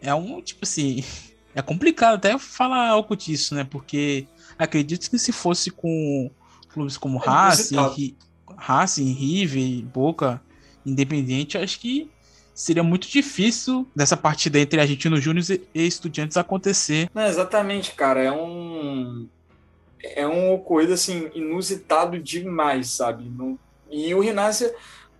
é um tipo assim, [LAUGHS] é complicado até falar algo disso, né? Porque acredito que se fosse com clubes como é Racing, Racing, River, Boca, Independente, acho que seria muito difícil dessa partida entre Argentinos Júnior e Estudiantes acontecer. Não, exatamente, cara. É um é uma coisa assim inusitado demais, sabe? E o Rinácia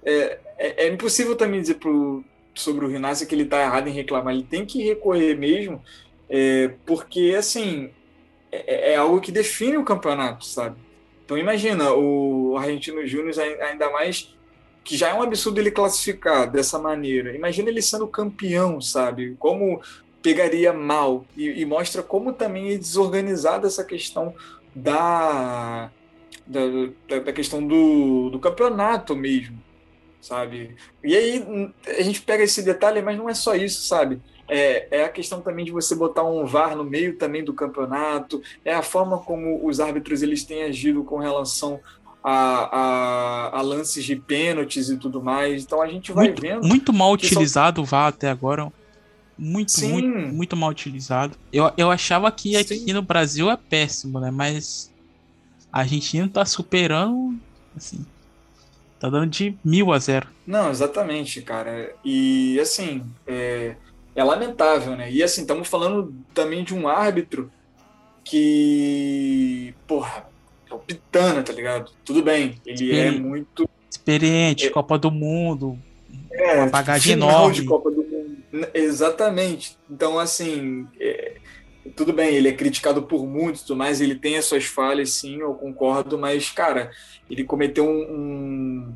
é, é, é, impossível também dizer pro, sobre o Rinácia que ele está errado em reclamar. Ele tem que recorrer mesmo, é, porque assim é, é, algo que define o campeonato, sabe? Então imagina o Argentino Júnior ainda mais que já é um absurdo ele classificar dessa maneira. Imagina ele sendo campeão, sabe? Como pegaria mal e, e mostra como também é desorganizada essa questão da, da, da questão do, do campeonato mesmo, sabe? E aí a gente pega esse detalhe, mas não é só isso, sabe? É, é, a questão também de você botar um VAR no meio também do campeonato, é a forma como os árbitros eles têm agido com relação a, a, a lances de pênaltis e tudo mais. Então a gente vai muito, vendo. Muito mal utilizado o VAR até agora. Muito, Sim. muito, muito mal utilizado. Eu, eu achava que aqui Sim. no Brasil é péssimo, né? Mas a Argentina tá superando, assim, tá dando de mil a zero. Não, exatamente, cara. E assim, é, é lamentável, né? E assim, estamos falando também de um árbitro que, porra, é o Pitana, tá ligado? Tudo bem, ele é muito. Experiente, é, Copa do Mundo. É, uma bagagem enorme. De Copa do Mundo. Exatamente. Então, assim, é, tudo bem, ele é criticado por muitos, mas ele tem as suas falhas, sim, eu concordo, mas, cara, ele cometeu um,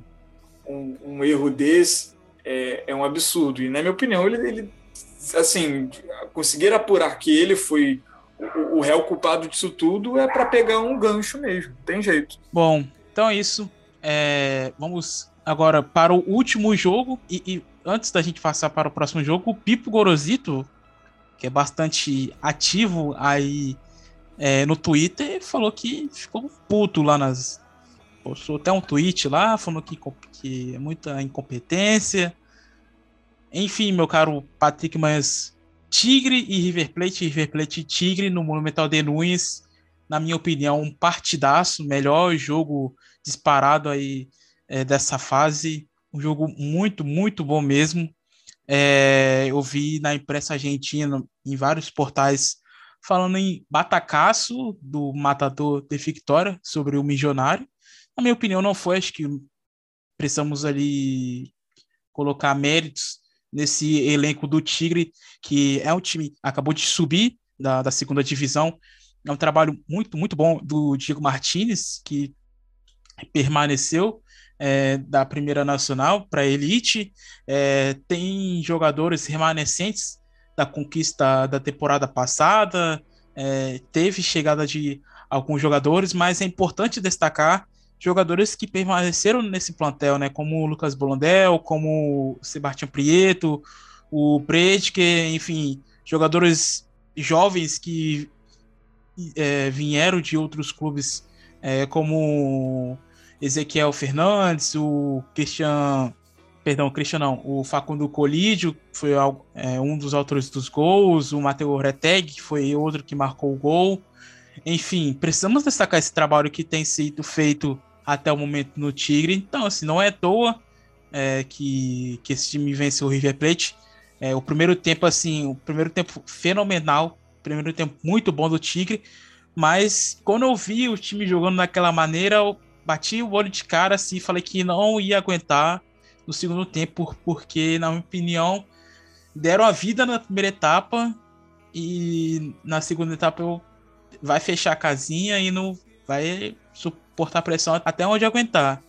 um, um erro desse, é, é, um absurdo. E, na minha opinião, ele, ele assim, conseguir apurar que ele foi o, réu culpado disso tudo é para pegar um gancho mesmo, tem jeito. Bom, então é isso. É, vamos agora para o último jogo. E, e, antes da gente passar para o próximo jogo, o Pipo Gorosito, que é bastante ativo aí é, no Twitter, falou que ficou puto lá nas. Postou até um tweet lá, falando que, que é muita incompetência. Enfim, meu caro Patrick, mas Tigre e River Plate, River Plate e Tigre no Monumental de Nunes, na minha opinião, um partidaço, melhor jogo disparado aí é, dessa fase, um jogo muito, muito bom mesmo. É, eu vi na imprensa argentina, em vários portais, falando em batacaço do matador de Victória sobre o Milionário. Na minha opinião, não foi, acho que precisamos ali colocar méritos nesse elenco do Tigre, que é um time acabou de subir da, da segunda divisão. É um trabalho muito, muito bom do Diego Martinez, que permaneceu é, da Primeira Nacional para a Elite. É, tem jogadores remanescentes da conquista da temporada passada, é, teve chegada de alguns jogadores, mas é importante destacar jogadores que permaneceram nesse plantel, né? Como o Lucas Bolondel, como o Sebastião Prieto, o Bredke, enfim, jogadores jovens que é, vieram de outros clubes, é, como Ezequiel Fernandes, o Christian, perdão, Christian não, o Facundo Colídio, foi é, um dos autores dos gols, o Matheus Reteg, que foi outro que marcou o gol. Enfim, precisamos destacar esse trabalho que tem sido feito até o momento no Tigre. Então, assim, não é à toa é, que, que esse time venceu o River Plate. É, o primeiro tempo, assim, o primeiro tempo fenomenal, primeiro tempo muito bom do Tigre, mas quando eu vi o time jogando daquela maneira, eu bati o olho de cara assim, falei que não ia aguentar no segundo tempo, porque, na minha opinião, deram a vida na primeira etapa e na segunda etapa eu vai fechar a casinha e não vai suportar pressão até onde aguentar.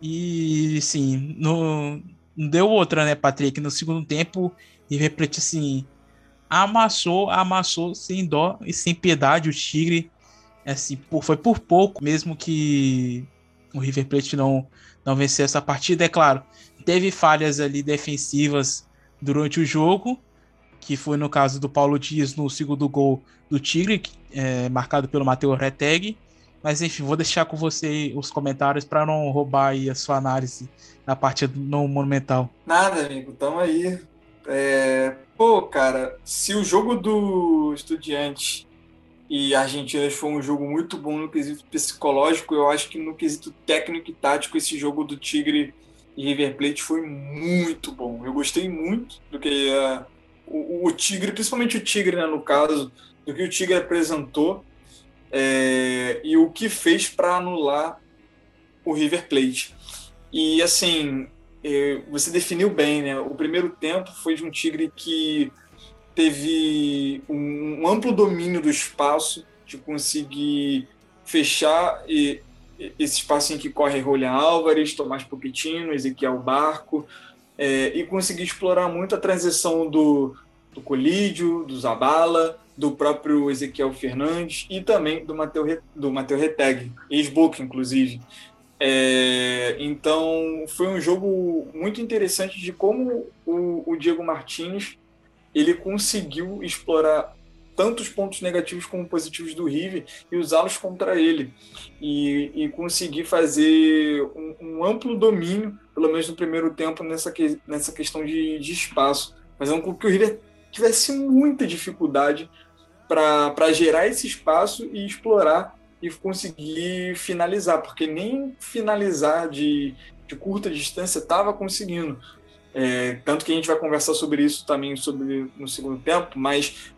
E sim, não, deu outra, né, Patrick? No segundo tempo, e repete assim, amassou, amassou sem dó e sem piedade o Tigre. Assim, por, foi por pouco, mesmo que o River Plate não, não venceu essa partida. É claro, teve falhas ali defensivas durante o jogo, que foi no caso do Paulo Dias no segundo gol do Tigre, é, marcado pelo Matheus Reteg. Mas enfim, vou deixar com você os comentários para não roubar a sua análise na partida no Monumental. Nada, amigo, tamo aí. É... Pô, cara, se o jogo do Estudiante e Argentinas foi um jogo muito bom no quesito psicológico, eu acho que no quesito técnico e tático, esse jogo do Tigre e River Plate foi muito bom. Eu gostei muito do que uh, o, o, Tigre, principalmente o Tigre, né, no caso, do que o Tigre apresentou é, e o que fez para anular o River Plate. E assim, é, você definiu bem, né? O primeiro tempo foi de um Tigre que teve um, amplo domínio do espaço, de conseguir fechar e, esse espaço em que corre Rolha Álvares, Tomás Pochettino, Ezequiel Barco, é, e conseguir explorar muito a transição do, do Colídio, do Zabala, do próprio Ezequiel Fernandes e também do Matheus do Mateu Reteg, ex-Boca, inclusive. É, então, foi um jogo muito interessante de como o, o Diego Martins ele conseguiu explorar tanto os pontos negativos como positivos do River e usá-los contra ele e, e conseguir fazer um, um, amplo domínio, pelo menos no primeiro tempo, nessa, que, nessa questão de, de espaço, fazendo com que o River tivesse muita dificuldade para gerar esse espaço e explorar e conseguir finalizar, porque nem finalizar de, de curta distância estava conseguindo. É, tanto que a gente vai conversar sobre isso também sobre no segundo tempo, mas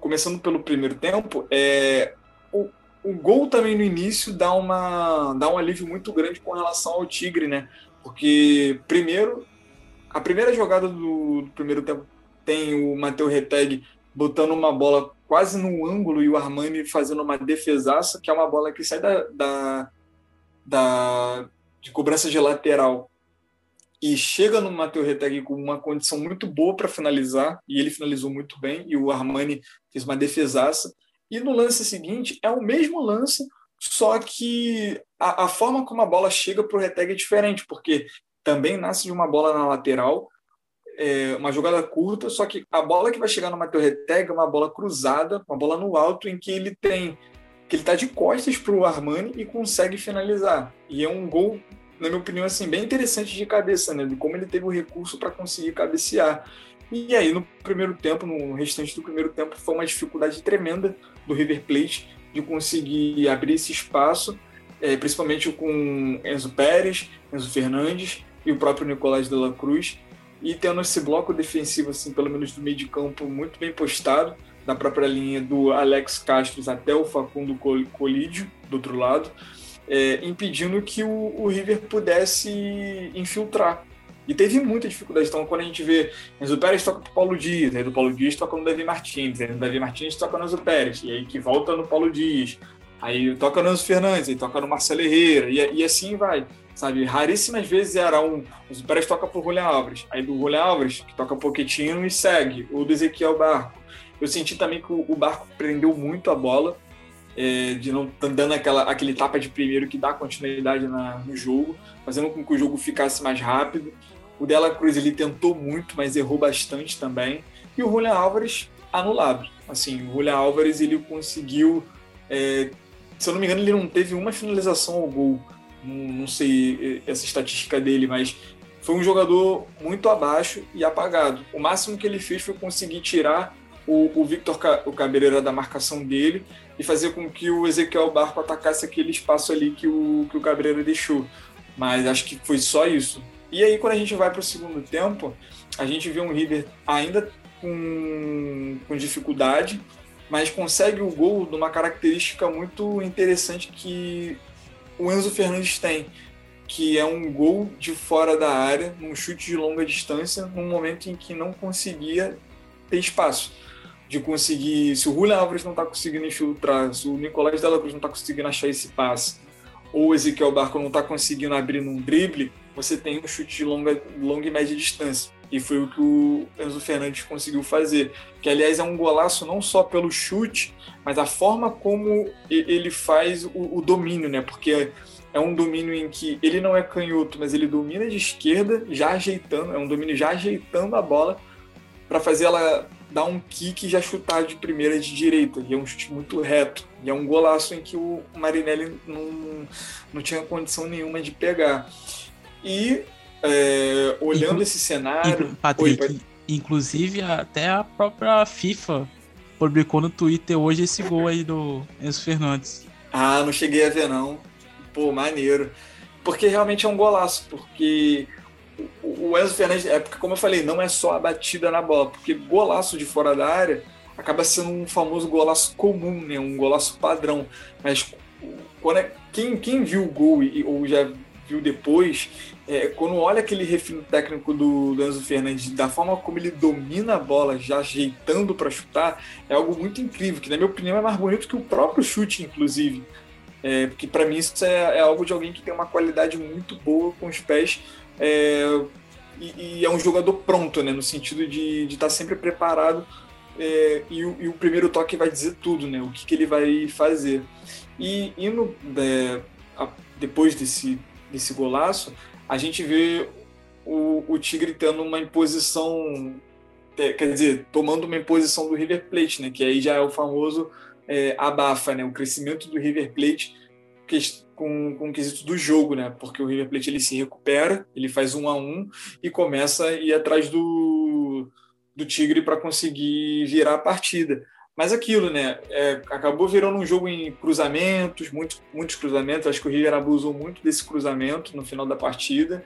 começando pelo primeiro tempo, é, o, o gol também no início dá, uma, dá um alívio muito grande com relação ao Tigre, né? Porque, primeiro, a primeira jogada do, do primeiro tempo tem o Matheus Reteg botando uma bola quase no ângulo e o Armani fazendo uma defesaça, que é uma bola que sai da, da, da de cobrança de lateral e chega no Matheus Reteg com uma condição muito boa para finalizar, e ele finalizou muito bem, e o Armani fez uma defesaça. E no lance seguinte, é o mesmo lance, só que a, a forma como a bola chega para o Reteg é diferente, porque também nasce de uma bola na lateral, é, uma jogada curta, só que a bola que vai chegar no Matheus Reteg é uma bola cruzada, uma bola no alto, em que ele tem que ele está de costas para o Armani e consegue finalizar. E é um gol na minha opinião, assim, bem interessante de cabeça, né? De como ele teve o recurso para conseguir cabecear. E aí, no primeiro tempo, no restante do primeiro tempo, foi uma dificuldade tremenda do River Plate de conseguir abrir esse espaço, é, principalmente com Enzo Pérez, Enzo Fernandes e o próprio Nicolás de la Cruz. E tendo esse bloco defensivo, assim, pelo menos do meio de campo, muito bem postado, da própria linha do Alex Castro até o Facundo Colídio, do outro lado é, impedindo que o, o, River pudesse infiltrar. E teve muita dificuldade. Então, quando a gente vê Enzo Pérez toca para Paulo Dias, aí do Paulo Dias toca no Davi Martins, aí do Davi Martins toca no Enzo Pérez, e aí que volta no Paulo Dias, aí toca no Enzo Fernandes, aí toca no Marcelo Herrera, e, e assim vai. Sabe, raríssimas vezes era um. Enzo Pérez toca pro Julian Alves, aí do Julian Alves, que toca Poquetino e segue, o do Ezequiel Barco. Eu senti também que o, o Barco prendeu muito a bola, é, de não dando aquela, aquele tapa de primeiro que dá continuidade na, no jogo, fazendo com que o jogo ficasse mais rápido. O Dela Cruz ele tentou muito, mas errou bastante também. E o Julian Álvares anulado. Assim, o Julian Álvares ele conseguiu, é, se eu não me engano, ele não teve uma finalização ao gol. Não, não sei é, essa estatística dele, mas foi um jogador muito abaixo e apagado. O máximo que ele fez foi conseguir tirar o, o Victor o Cabreira da marcação dele e fazer com que o Ezequiel Barco atacasse aquele espaço ali que o, que o Cabreira deixou. Mas acho que foi só isso. E aí, quando a gente vai para o segundo tempo, a gente vê um River ainda com, com dificuldade, mas consegue o gol de uma característica muito interessante que o Enzo Fernandes tem, que é um gol de fora da área, num chute de longa distância, num momento em que não conseguia ter espaço. De conseguir, se o Julian Alves não está conseguindo infiltrar, se o Nicolás Dela Cruz não está conseguindo achar esse passe, ou o Ezequiel Barco não está conseguindo abrir num drible, você tem um chute de longa, longa e média distância. E foi o que o Enzo Fernandes conseguiu fazer. Que, aliás, é um golaço não só pelo chute, mas a forma como ele faz o, o domínio, né? Porque é um domínio em que ele não é canhoto, mas ele domina de esquerda, já ajeitando, é um domínio já ajeitando a bola para fazer ela dar um kick e já chutar de primeira de direita. E é um chute muito reto. E é um golaço em que o Marinelli não, não tinha condição nenhuma de pegar. E é, olhando Inclu esse cenário. Patrick, Oi, inclusive até a própria FIFA publicou no Twitter hoje esse gol aí do Enzo Fernandes. Ah, não cheguei a ver não. Pô, maneiro. Porque realmente é um golaço, porque o Enzo Fernandes, é porque, como eu falei, não é só a batida na bola, porque golaço de fora da área acaba sendo um famoso golaço comum, né? um golaço padrão. Mas quando é, quem, quem viu o gol e, ou já viu depois, é, quando olha aquele refino técnico do, do Enzo Fernandes, da forma como ele domina a bola, já ajeitando para chutar, é algo muito incrível, que na minha opinião é mais bonito que o próprio chute, inclusive. É, porque para mim isso é, é, algo de alguém que tem uma qualidade muito boa com os pés é, e, e, é um jogador pronto, né, no sentido de estar tá sempre preparado é, e, o, e, o, primeiro toque vai dizer tudo, né, o que, que ele vai fazer. E indo é, depois desse, desse golaço, a gente vê o, o Tigre tendo uma imposição, é, quer dizer, tomando uma imposição do River Plate, né? Que aí já é o famoso é, abafa, né? O crescimento do River Plate que, com, com o quesito do jogo, né? Porque o River Plate ele se recupera, ele faz um a um e começa a ir atrás do, do Tigre para conseguir virar a partida. Mas aquilo, né? É, acabou virando um jogo em cruzamentos, muitos, muitos cruzamentos. Acho que o River abusou muito desse cruzamento no final da partida.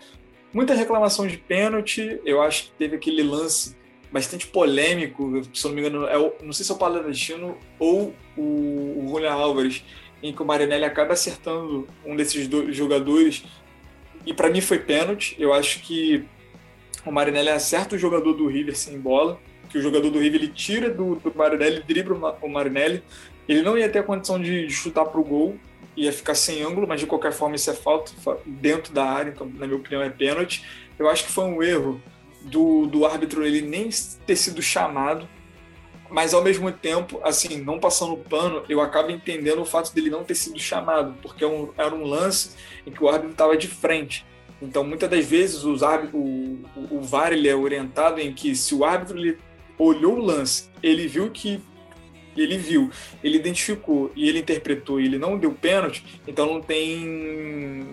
Muita reclamação de pênalti. Eu acho que teve aquele lance bastante polêmico, se não me engano, é o, não sei se é o Palestino ou o, o Julian Álvares, em que o Marinelli acaba acertando um desses dois jogadores. E para mim foi pênalti. Eu acho que o Marinelli acerta o jogador do River sem bola que o jogador do River ele tira do, do Marinelli, dribla o Marinelli. Ele não ia ter a condição de, chutar para o gol, ia ficar sem ângulo, mas de qualquer forma isso é falta dentro da área, então na minha opinião é pênalti. Eu acho que foi um erro do, do árbitro ele nem ter sido chamado, mas ao mesmo tempo, assim, não passando o pano, eu acabo entendendo o fato dele não ter sido chamado, porque é era um lance em que o árbitro estava de frente. Então, muitas das vezes, os árbitros, o, o, o VAR ele é orientado em que se o árbitro ele olhou o lance, ele viu que ele viu, ele identificou e ele interpretou e ele não deu pênalti, então não tem.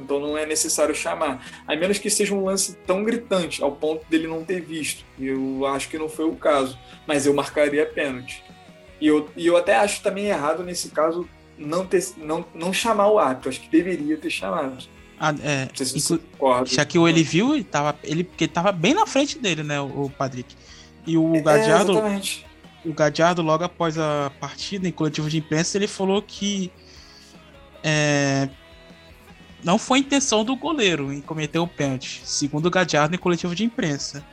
Então não é necessário chamar. A menos que seja um lance tão gritante, ao ponto dele não ter visto. Eu acho que não foi o caso. Mas eu marcaria pênalti. E eu, e eu até acho também errado nesse caso não, ter, não, não chamar o árbitro. Acho que deveria ter chamado. Ah, é, se inclu... Já que o ele viu, ele tava, ele, porque ele tava bem na frente dele, né, o, o Patrick. E o Gadiardo, é, o Gadiardo, logo após a partida, em coletivo de imprensa, ele falou que é, não foi intenção do goleiro em cometer o pênalti, segundo o Gadiardo em coletivo de imprensa.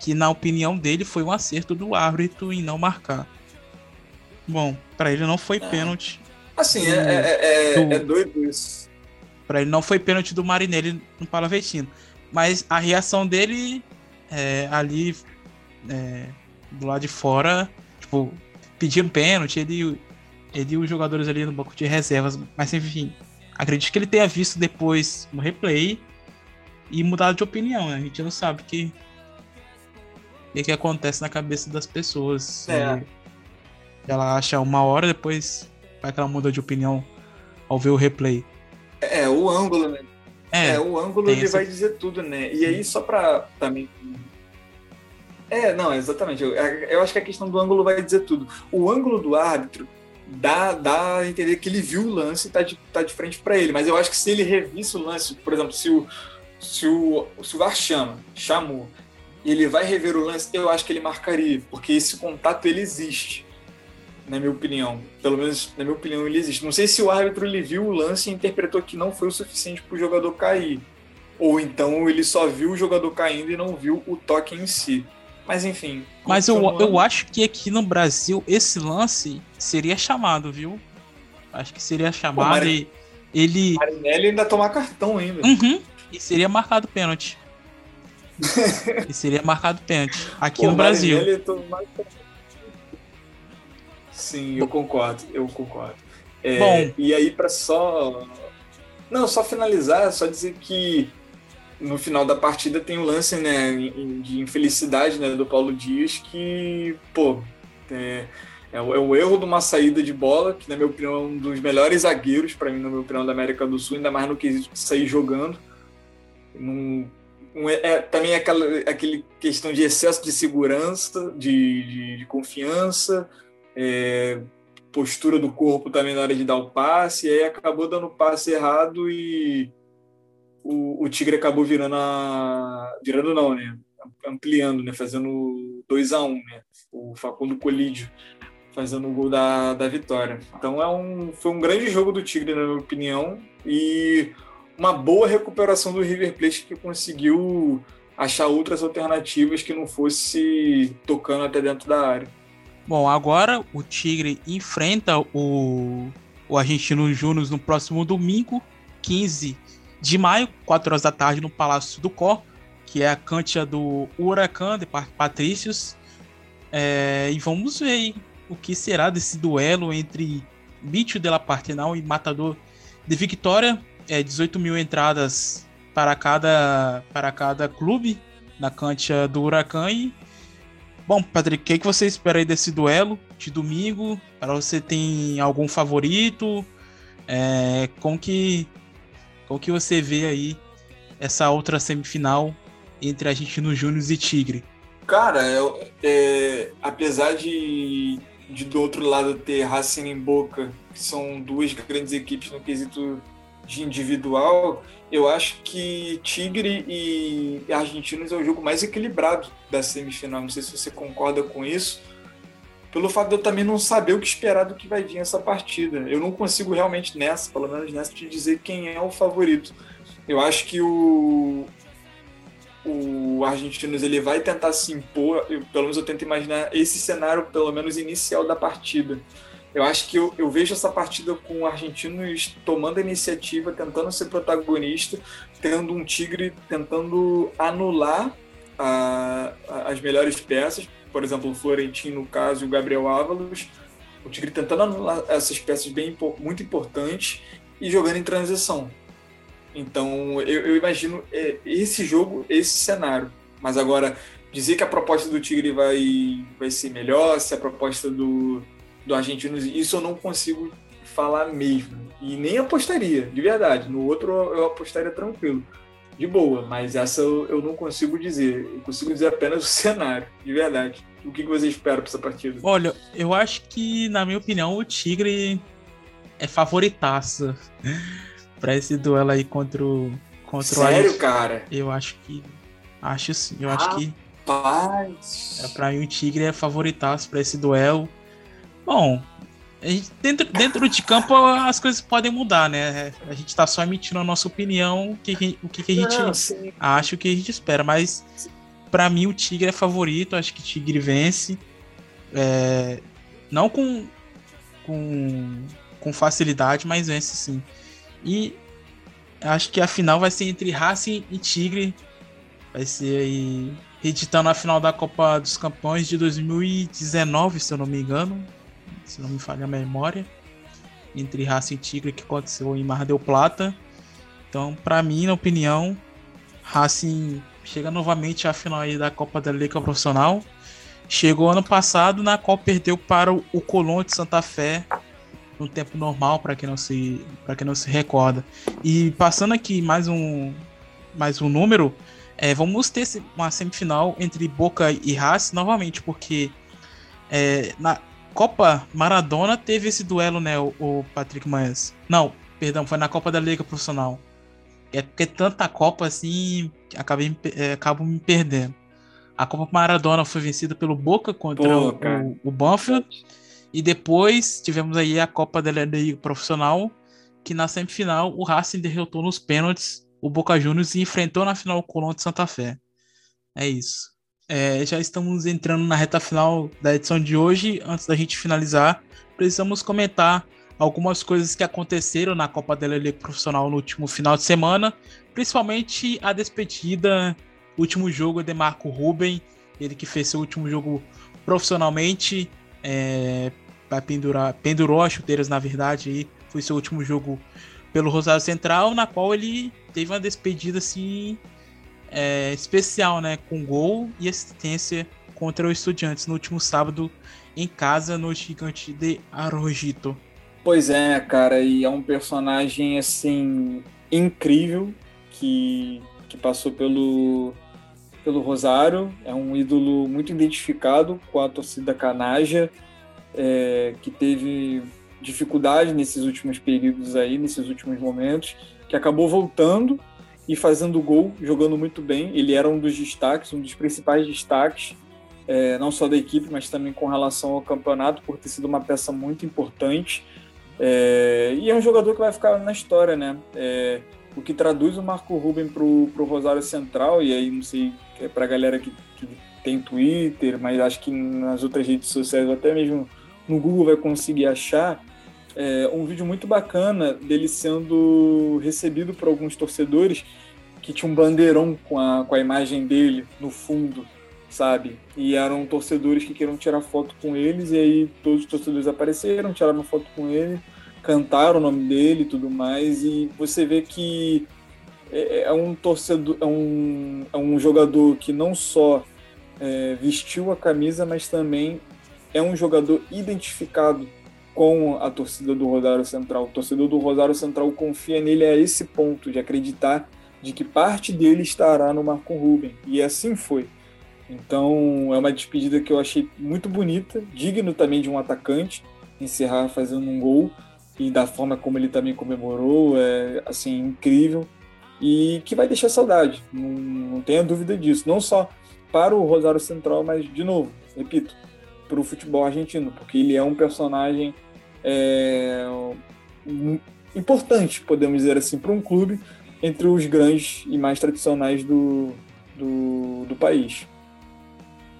Que, na opinião dele, foi um acerto do árbitro em não marcar. Bom, para ele não foi é. pênalti. Assim, do, é, é, é, do, é doido isso. Pra ele não foi pênalti do Marinelli no Palavecino. Mas a reação dele é, ali é, do lado de fora, tipo, pedindo pênalti, ele ele e os jogadores ali no banco de reservas, mas enfim, acredito que ele tenha visto depois no replay e mudado de opinião, né? A gente não sabe que o que, que acontece na cabeça das pessoas. É. Ela acha uma hora, depois vai que ela muda de opinião ao ver o replay. É, o ângulo, né? É, é o ângulo ele essa... vai dizer tudo, né? E aí, só pra também. É, não, exatamente. Eu, eu acho que a questão do ângulo vai dizer tudo. O ângulo do árbitro dá, dá a entender que ele viu o lance e tá de, tá de frente para ele. Mas eu acho que se ele revisse o lance, por exemplo, se o, se o, se o VAR chama, chamou, e ele vai rever o lance, eu acho que ele marcaria, porque esse contato ele existe, na minha opinião. Pelo menos na minha opinião ele existe. Não sei se o árbitro ele viu o lance e interpretou que não foi o suficiente para o jogador cair, ou então ele só viu o jogador caindo e não viu o toque em si. Mas enfim. Mas eu, eu acho que aqui no Brasil esse lance seria chamado, viu? Acho que seria chamado Pô, Mari... e ele. Marinelli ainda tomar cartão ainda. Uhum. E seria marcado pênalti. [LAUGHS] e seria marcado pênalti aqui Pô, no Brasil. Sim, eu concordo, eu concordo. É, Bom, e aí para só não, só finalizar, só dizer que no final da partida tem um lance né, de infelicidade né, do Paulo Dias que, pô, é, é, o, é erro de uma saída de bola, que na minha opinião é um dos melhores zagueiros, para mim, na minha opinião, da América do Sul, ainda mais no de sair jogando. Um, é, também é aquela aquele questão de excesso de segurança, de, de, de confiança, é, postura do corpo também na hora de dar o passe, e aí acabou dando o passe errado e o, o Tigre acabou virando a. virando não, né? Ampliando, né? Fazendo 2 a 1 um, né? O Facundo Colídio fazendo o gol da, da vitória. Então é um, foi um grande jogo do Tigre, na minha opinião, e uma boa recuperação do River Plate que conseguiu achar outras alternativas que não fosse tocando até dentro da área. Bom, agora o Tigre enfrenta o, o Argentino Júnior no próximo domingo, 15 de maio, 4 horas da tarde, no Palácio do Cor, que é a cancha do Huracan de Patrícios. É, e vamos ver aí o que será desse duelo entre Bicho de la Partenal e Matador de Victoria. É, 18 mil entradas para cada, para cada clube na cancha do Huracan. E, bom, Patrick, o que, é você espera aí desse duelo de domingo? Para você tem algum favorito? É, com que qual que você vê aí essa outra semifinal entre Argentino Júnior e Tigre? Cara, eu, é, apesar de, de do outro lado ter Racing em Boca, que são duas grandes equipes no quesito de individual, eu acho que Tigre e Argentinos é o jogo mais equilibrado da semifinal. Não sei se você concorda com isso pelo fato de eu também não saber o que esperar do que vai vir essa partida. Eu não consigo realmente nessa, pelo menos nessa, te dizer quem é o favorito. Eu acho que o, o Argentinos ele vai tentar se impor, eu, pelo menos eu tento imaginar esse cenário, pelo menos inicial da partida. Eu acho que eu, eu vejo essa partida com o Argentinos tomando a iniciativa, tentando ser protagonista, tendo um Tigre tentando anular a, a, as melhores peças, por exemplo, o Florentino, no caso, e o Gabriel Ávalos, o Tigre tentando anular essas peças bem, muito importantes e jogando em transição. Então, eu, eu imagino é, esse jogo, esse cenário. Mas agora, dizer que a proposta do Tigre vai, vai ser melhor, se a proposta do, do Argentino, isso eu não consigo falar mesmo. E nem apostaria, de verdade. No outro eu apostaria tranquilo de boa, mas essa eu, eu não consigo dizer. Eu consigo dizer apenas o [LAUGHS] cenário, de verdade. O que, que você espera para essa partida? Olha, eu acho que, na minha opinião, o Tigre é favoritaço [LAUGHS] para esse duelo aí contra o. Contra Sério, o cara? Eu acho que. Acho sim, eu acho que. Rapaz! É, pra mim, o Tigre é favoritaço para esse duelo. Bom, dentro, dentro de campo as coisas podem mudar, né? A gente tá só emitindo a nossa opinião, o que, o que, a gente Não, acha, o que a gente espera. Mas para mim o Tigre é favorito, acho que o Tigre vence. É, não com, com, com facilidade, mas vence sim. E acho que a final vai ser entre Racing e Tigre. Vai ser aí reeditando a final da Copa dos Campeões de 2019, se eu não me engano se não me falha a memória. entre Racing e Tigre que aconteceu em Mar del Plata. Então, para mim, na opinião, Racing chega novamente à final da Copa da Liga Profissional. Chegou ano passado, na qual perdeu para o Colón de Santa Fé no tempo normal, para quem não se para quem não se recorda. E passando aqui mais um mais um número, é, vamos ter uma semifinal entre Boca e Racing novamente, porque é, na Copa Maradona teve esse duelo, né, o, o Patrick Manhãs. Não, perdão, foi na Copa da Liga Profissional. É porque tanta Copa assim, acabei, é, acabo me perdendo. A Copa Maradona foi vencida pelo Boca contra o, o Banfield. E depois tivemos aí a Copa da Liga Profissional, que na semifinal o Racing derrotou nos pênaltis o Boca Juniors e enfrentou na final o Colón de Santa Fé. É isso. É, já estamos entrando na reta final da edição de hoje. Antes da gente finalizar, precisamos comentar algumas coisas que aconteceram na Copa da Liga Profissional no último final de semana, principalmente a despedida, último jogo de Marco Ruben, ele que fez seu último jogo profissionalmente, é, pendurar, pendurou as chuteiras na verdade, e foi seu último jogo pelo Rosário Central, na qual ele teve uma despedida assim é, especial, né, com gol e assistência contra o Estudiantes no último sábado em casa no Gigante de Arrojito. Pois é, cara, e é um personagem assim incrível que, que passou pelo, pelo Rosário, é um ídolo muito identificado com a torcida canaja, é, que teve dificuldade nesses últimos períodos aí, nesses últimos momentos, que acabou voltando e fazendo gol, jogando muito bem. Ele era um dos destaques, um dos principais destaques, é, não só da equipe, mas também com relação ao campeonato, por ter sido uma peça muito importante. É, e é um jogador que vai ficar na história, né? É, o que traduz o Marco Ruben para o Rosário Central, e aí não sei, é para a galera que, que, tem Twitter, mas acho que nas outras redes sociais, até mesmo no Google vai conseguir achar, é, um vídeo muito bacana dele sendo recebido por alguns torcedores que tinha um bandeirão com a, com a imagem dele no fundo, sabe? E eram torcedores que queriam tirar foto com eles, e aí todos os torcedores apareceram, tiraram foto com ele, cantaram o nome dele e tudo mais, e você vê que é, é um torcedor, é um, é um jogador que não só é, vestiu a camisa, mas também é um jogador identificado com a torcida do Rosário Central. O torcedor do Rosário Central confia nele a esse ponto de acreditar de que parte dele estará no Marco Ruben. E assim foi. Então é uma despedida que eu achei muito bonita, digno também de um atacante encerrar fazendo um gol e da forma como ele também comemorou, é assim incrível e que vai deixar saudade, não, não tenha dúvida disso, não só para o Rosário Central, mas de novo, repito, para o futebol argentino, porque ele é um personagem é, importante, podemos dizer assim, para um clube entre os grandes e mais tradicionais do, do, do país.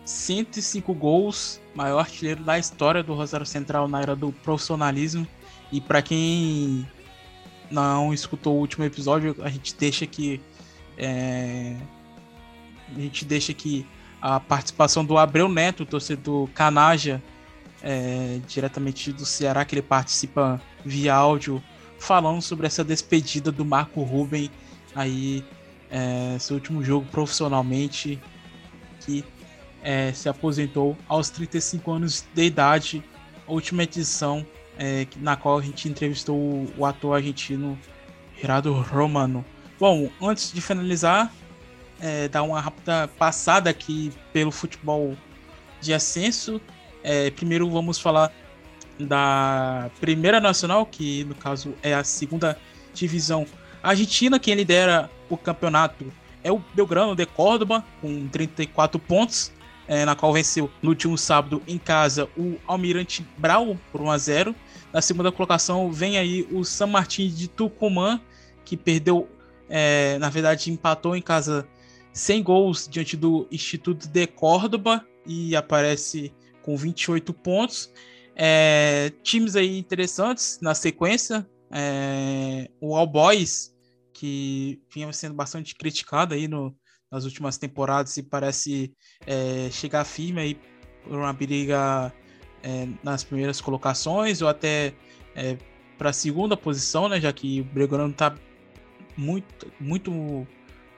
105 gols, maior artilheiro da história do Rosário Central na era do profissionalismo. E para quem não escutou o último episódio, a gente deixa aqui. É, a gente deixa aqui a participação do Abreu Neto, torcedor Canaja, é, diretamente do Ceará, que ele participa via áudio, falando sobre essa despedida do Marco Ruben aí, é, seu último jogo profissionalmente, que é, se aposentou aos 35 anos de idade, a última edição é, na qual a gente entrevistou o, o ator argentino Gerardo Romano. Bom, antes de finalizar, é, dar uma rápida passada aqui pelo futebol de ascenso. É, primeiro vamos falar da Primeira Nacional, que no caso é a segunda divisão argentina. Quem lidera o campeonato é o Belgrano de Córdoba, com 34 pontos, é, na qual venceu no último sábado em casa o Almirante Brau por 1 a 0. Na segunda colocação vem aí o San Martín de Tucumã, que perdeu, é, na verdade empatou em casa 100 gols diante do Instituto de Córdoba e aparece com 28 pontos. É, times aí interessantes na sequência. É, o All Boys, que vinha sendo bastante criticado aí no, nas últimas temporadas e parece é, chegar firme aí por uma briga é, nas primeiras colocações ou até é, para a segunda posição, né, já que o Bregorano está muito, muito,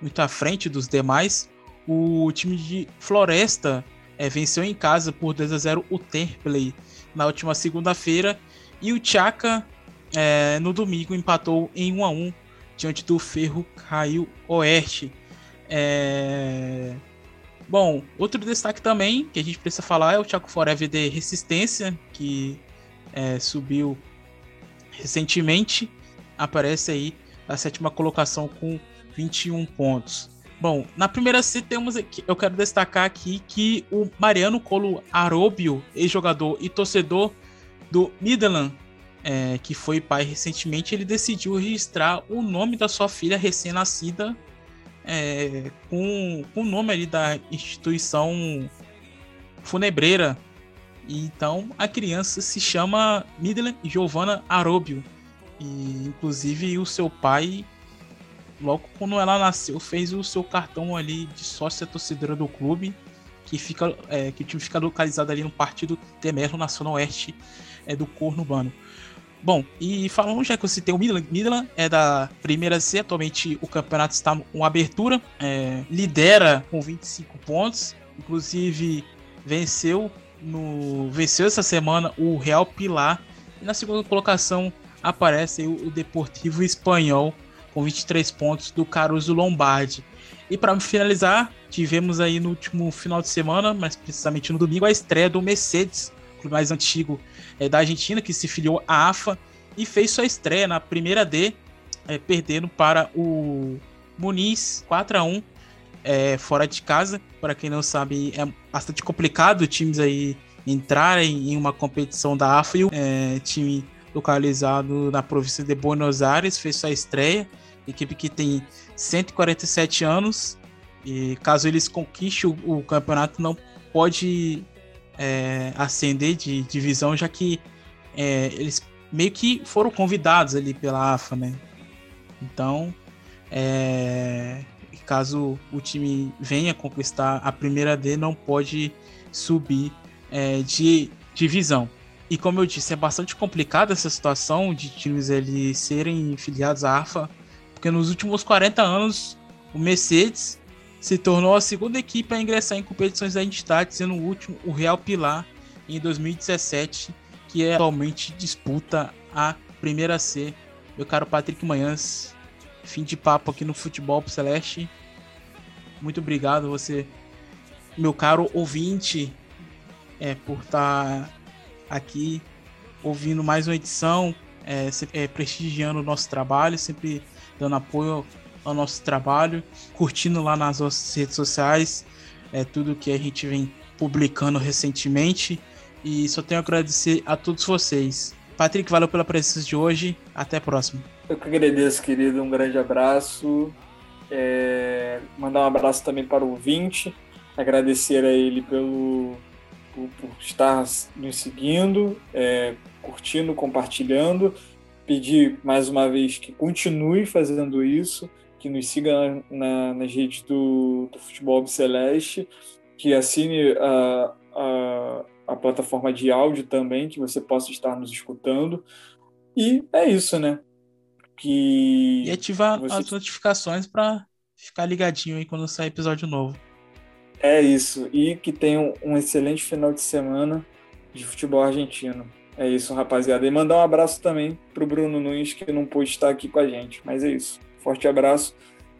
muito à frente dos demais. O time de Floresta é, venceu em casa por 2 a 0 o Templey na última segunda-feira e o Chaka é, no domingo empatou em 1 a 1 diante do Ferro Caiu Oeste. É... Bom, outro destaque também que a gente precisa falar é o Chaco Forever de Resistência, que é, subiu recentemente, aparece aí na sétima colocação com 21 pontos. Bom, na primeira C temos aqui, eu quero destacar aqui que o Mariano Colo Arobio, ex-jogador e torcedor do Midland, é, que foi pai recentemente, ele decidiu registrar o nome da sua filha recém-nascida é, com, com o nome ali da instituição funebreira. E, então a criança se chama Midland Giovanna Arobio. E inclusive o seu pai, logo quando ela nasceu, fez o seu cartão ali de sócia torcedora do clube, que fica é, que o time fica localizado ali no partido Temerro Nacional Oeste é, do Corno Urbano. Bom, e falando já que você tem o Midland, Midland é da primeira C, atualmente o campeonato está com abertura, é, lidera com 25 pontos, inclusive venceu no venceu essa semana o Real Pilar e na segunda colocação aparece o Deportivo Espanhol com 23 pontos do Caruso Lombardi. E para finalizar, tivemos aí no último final de semana, mais precisamente no domingo, a estreia do Mercedes clube mais antigo é, da Argentina, que se filiou à AFA e fez sua estreia na primeira D, é, perdendo para o Muniz 4 a 1 é, fora de casa. Para quem não sabe, é bastante complicado times aí entrarem em uma competição da AFA e o time localizado na província de Buenos Aires fez sua estreia. Equipe que tem 147 anos e caso eles conquistem o, o campeonato, não pode é, ascender de divisão, já que é, eles meio que foram convidados ali pela AFA, né? Então, é, caso o time venha conquistar a primeira D, não pode subir é, de divisão. E como eu disse, é bastante complicada essa situação de times ali serem filiados à AFA, porque nos últimos 40 anos o Mercedes se tornou a segunda equipe a ingressar em competições da entidade, sendo o último o Real Pilar em 2017, que é, atualmente disputa a primeira C. Meu caro Patrick Manhãs, fim de papo aqui no Futebol Celeste. Muito obrigado você, meu caro ouvinte, é, por estar tá aqui ouvindo mais uma edição, é, é, prestigiando o nosso trabalho, sempre dando apoio ao nosso trabalho, curtindo lá nas nossas redes sociais, é tudo que a gente vem publicando recentemente. E só tenho a agradecer a todos vocês. Patrick, valeu pela presença de hoje. Até a próxima. Eu que agradeço, querido. Um grande abraço. É... Mandar um abraço também para o ouvinte. Agradecer a ele pelo por, estar nos seguindo, é, curtindo, compartilhando. Pedir mais uma vez que continue fazendo isso que nos siga na, nas redes do, do Futebol Celeste, que assine a, a, a, plataforma de áudio também, que você possa estar nos escutando. E é isso, né? Que e ativar você... as notificações para ficar ligadinho aí quando sair episódio novo. É isso. E que tenham um excelente final de semana de futebol argentino. É isso, rapaziada. E mandar um abraço também pro Bruno Nunes, que não pôde estar aqui com a gente. Mas é isso. Forte abraço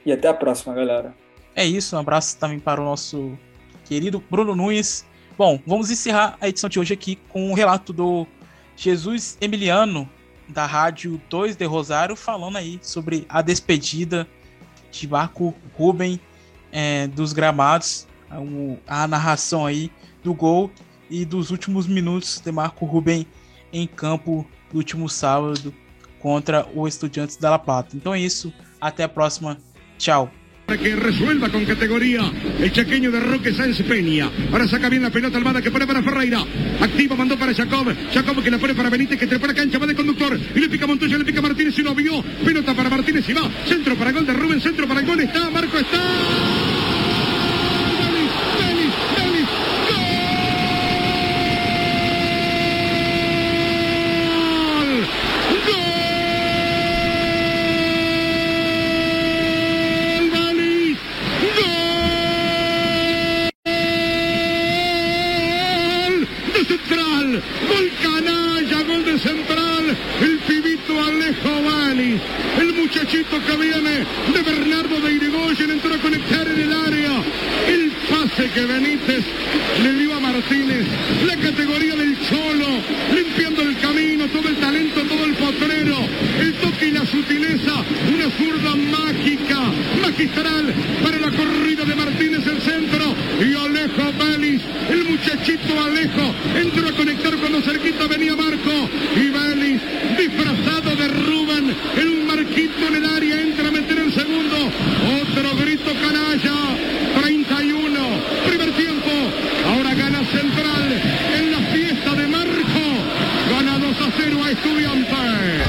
e até a próxima, galera. É isso, um abraço também para o nosso querido Bruno Nunes. Bom, vamos encerrar a edição de hoje aqui com um relato do Jesus Emiliano, da Rádio 2 de Rosário, falando aí sobre a despedida de Marco Ruben é, dos gramados, a, a narração aí do gol e dos últimos minutos de Marco Ruben em campo no último sábado contra o Estudiantes da La Plata. Então é isso, até a próxima. Chao. Para que resuelva con categoría el chaqueño de Roque Sáenz Peña. Ahora saca bien la pelota Almada que pone para Ferreira. Activa, mandó para Jacob. Jacob que la pone para Benítez que trepa la cancha, va de conductor. Y le pica Montoya, le pica Martínez y lo vio. Pelota para Martínez y va. Centro para gol de Rubén, centro para el gol. Está, Marco está. De Bernardo de Irigoyen entró a conectar en el área. El pase que Benítez le dio a Martínez. La categoría del Cholo. Limpiando el camino, todo el talento, todo el potrero. El toque y la sutileza. Una zurda mágica, magistral para la corrida de Martínez el centro. Y Alejo Vélez, el muchachito Alejo, entró a conectar cuando cerquita venía Marco. Y Vélez, disfrazado de Rubén, el marquito en el área, entra a meter el segundo. Canalla, 31, primer tiempo. Ahora gana Central en la fiesta de Marco. Gana 2 a 0 a Estudiantes.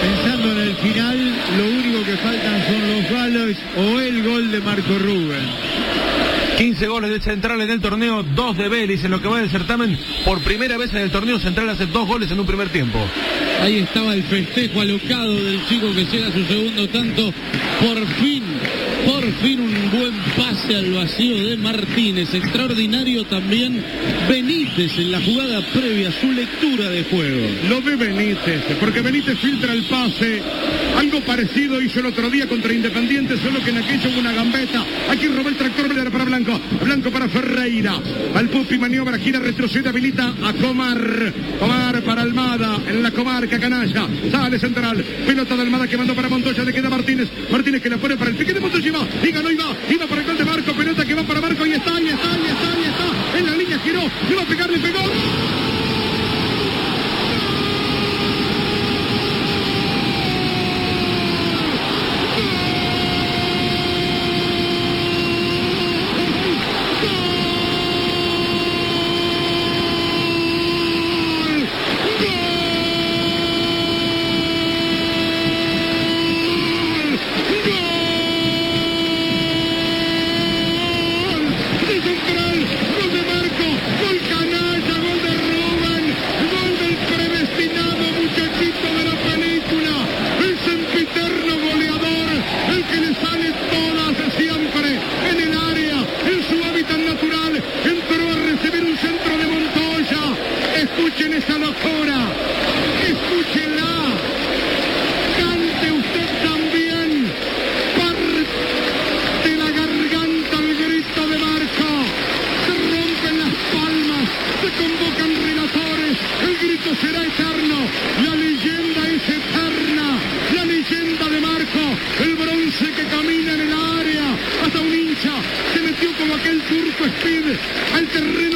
Pensando en el final, lo único que faltan son los goles o el gol de Marco Rubén. 15 goles de Central en el torneo, 2 de Vélez en lo que va del certamen. Por primera vez en el torneo Central hace dos goles en un primer tiempo. Ahí estaba el festejo alocado del chico que llega a su segundo tanto. Por fin, por fin un buen pase al vacío de Martínez. Extraordinario también Benítez en la jugada previa, su lectura de juego. Lo ve Benítez, porque Benítez filtra el pase. Algo parecido hizo el otro día contra Independiente, solo que en aquello hubo una gambeta. Aquí robó el tractor para Blanco. Blanco para Ferreira. Al Pupi maniobra, gira, retrocede, habilita a Comar. Comar para Almada en la comarca canalla. Sale central. Pelota de Almada que mandó para Montoya. Le queda Martínez. Martínez que la pone para el pique de Montoya. Iba, y ganó, iba, iba para el gol de Marco. Pelota que va para Marco. Y está, y está, y está, y está. En la línea giró. Iba a pegarle, pegó. de central, gol de Marco, gol canalla, gol de Rubén, gol del predestinado muchachito de la película, el sempiterno goleador, el que le sale todas siempre en el área, en su hábitat natural, entró a recibir un centro de Montoya. Escuchen esa locura, escúchenla. Cante usted también. Parte la garganta el grito de Marco. Se rompen las palmas, se convocan relatores. Será eterno. La leyenda es eterna. La leyenda de Marco. El bronce que camina en el área. Hasta un hincha se metió como aquel turco Speed al terreno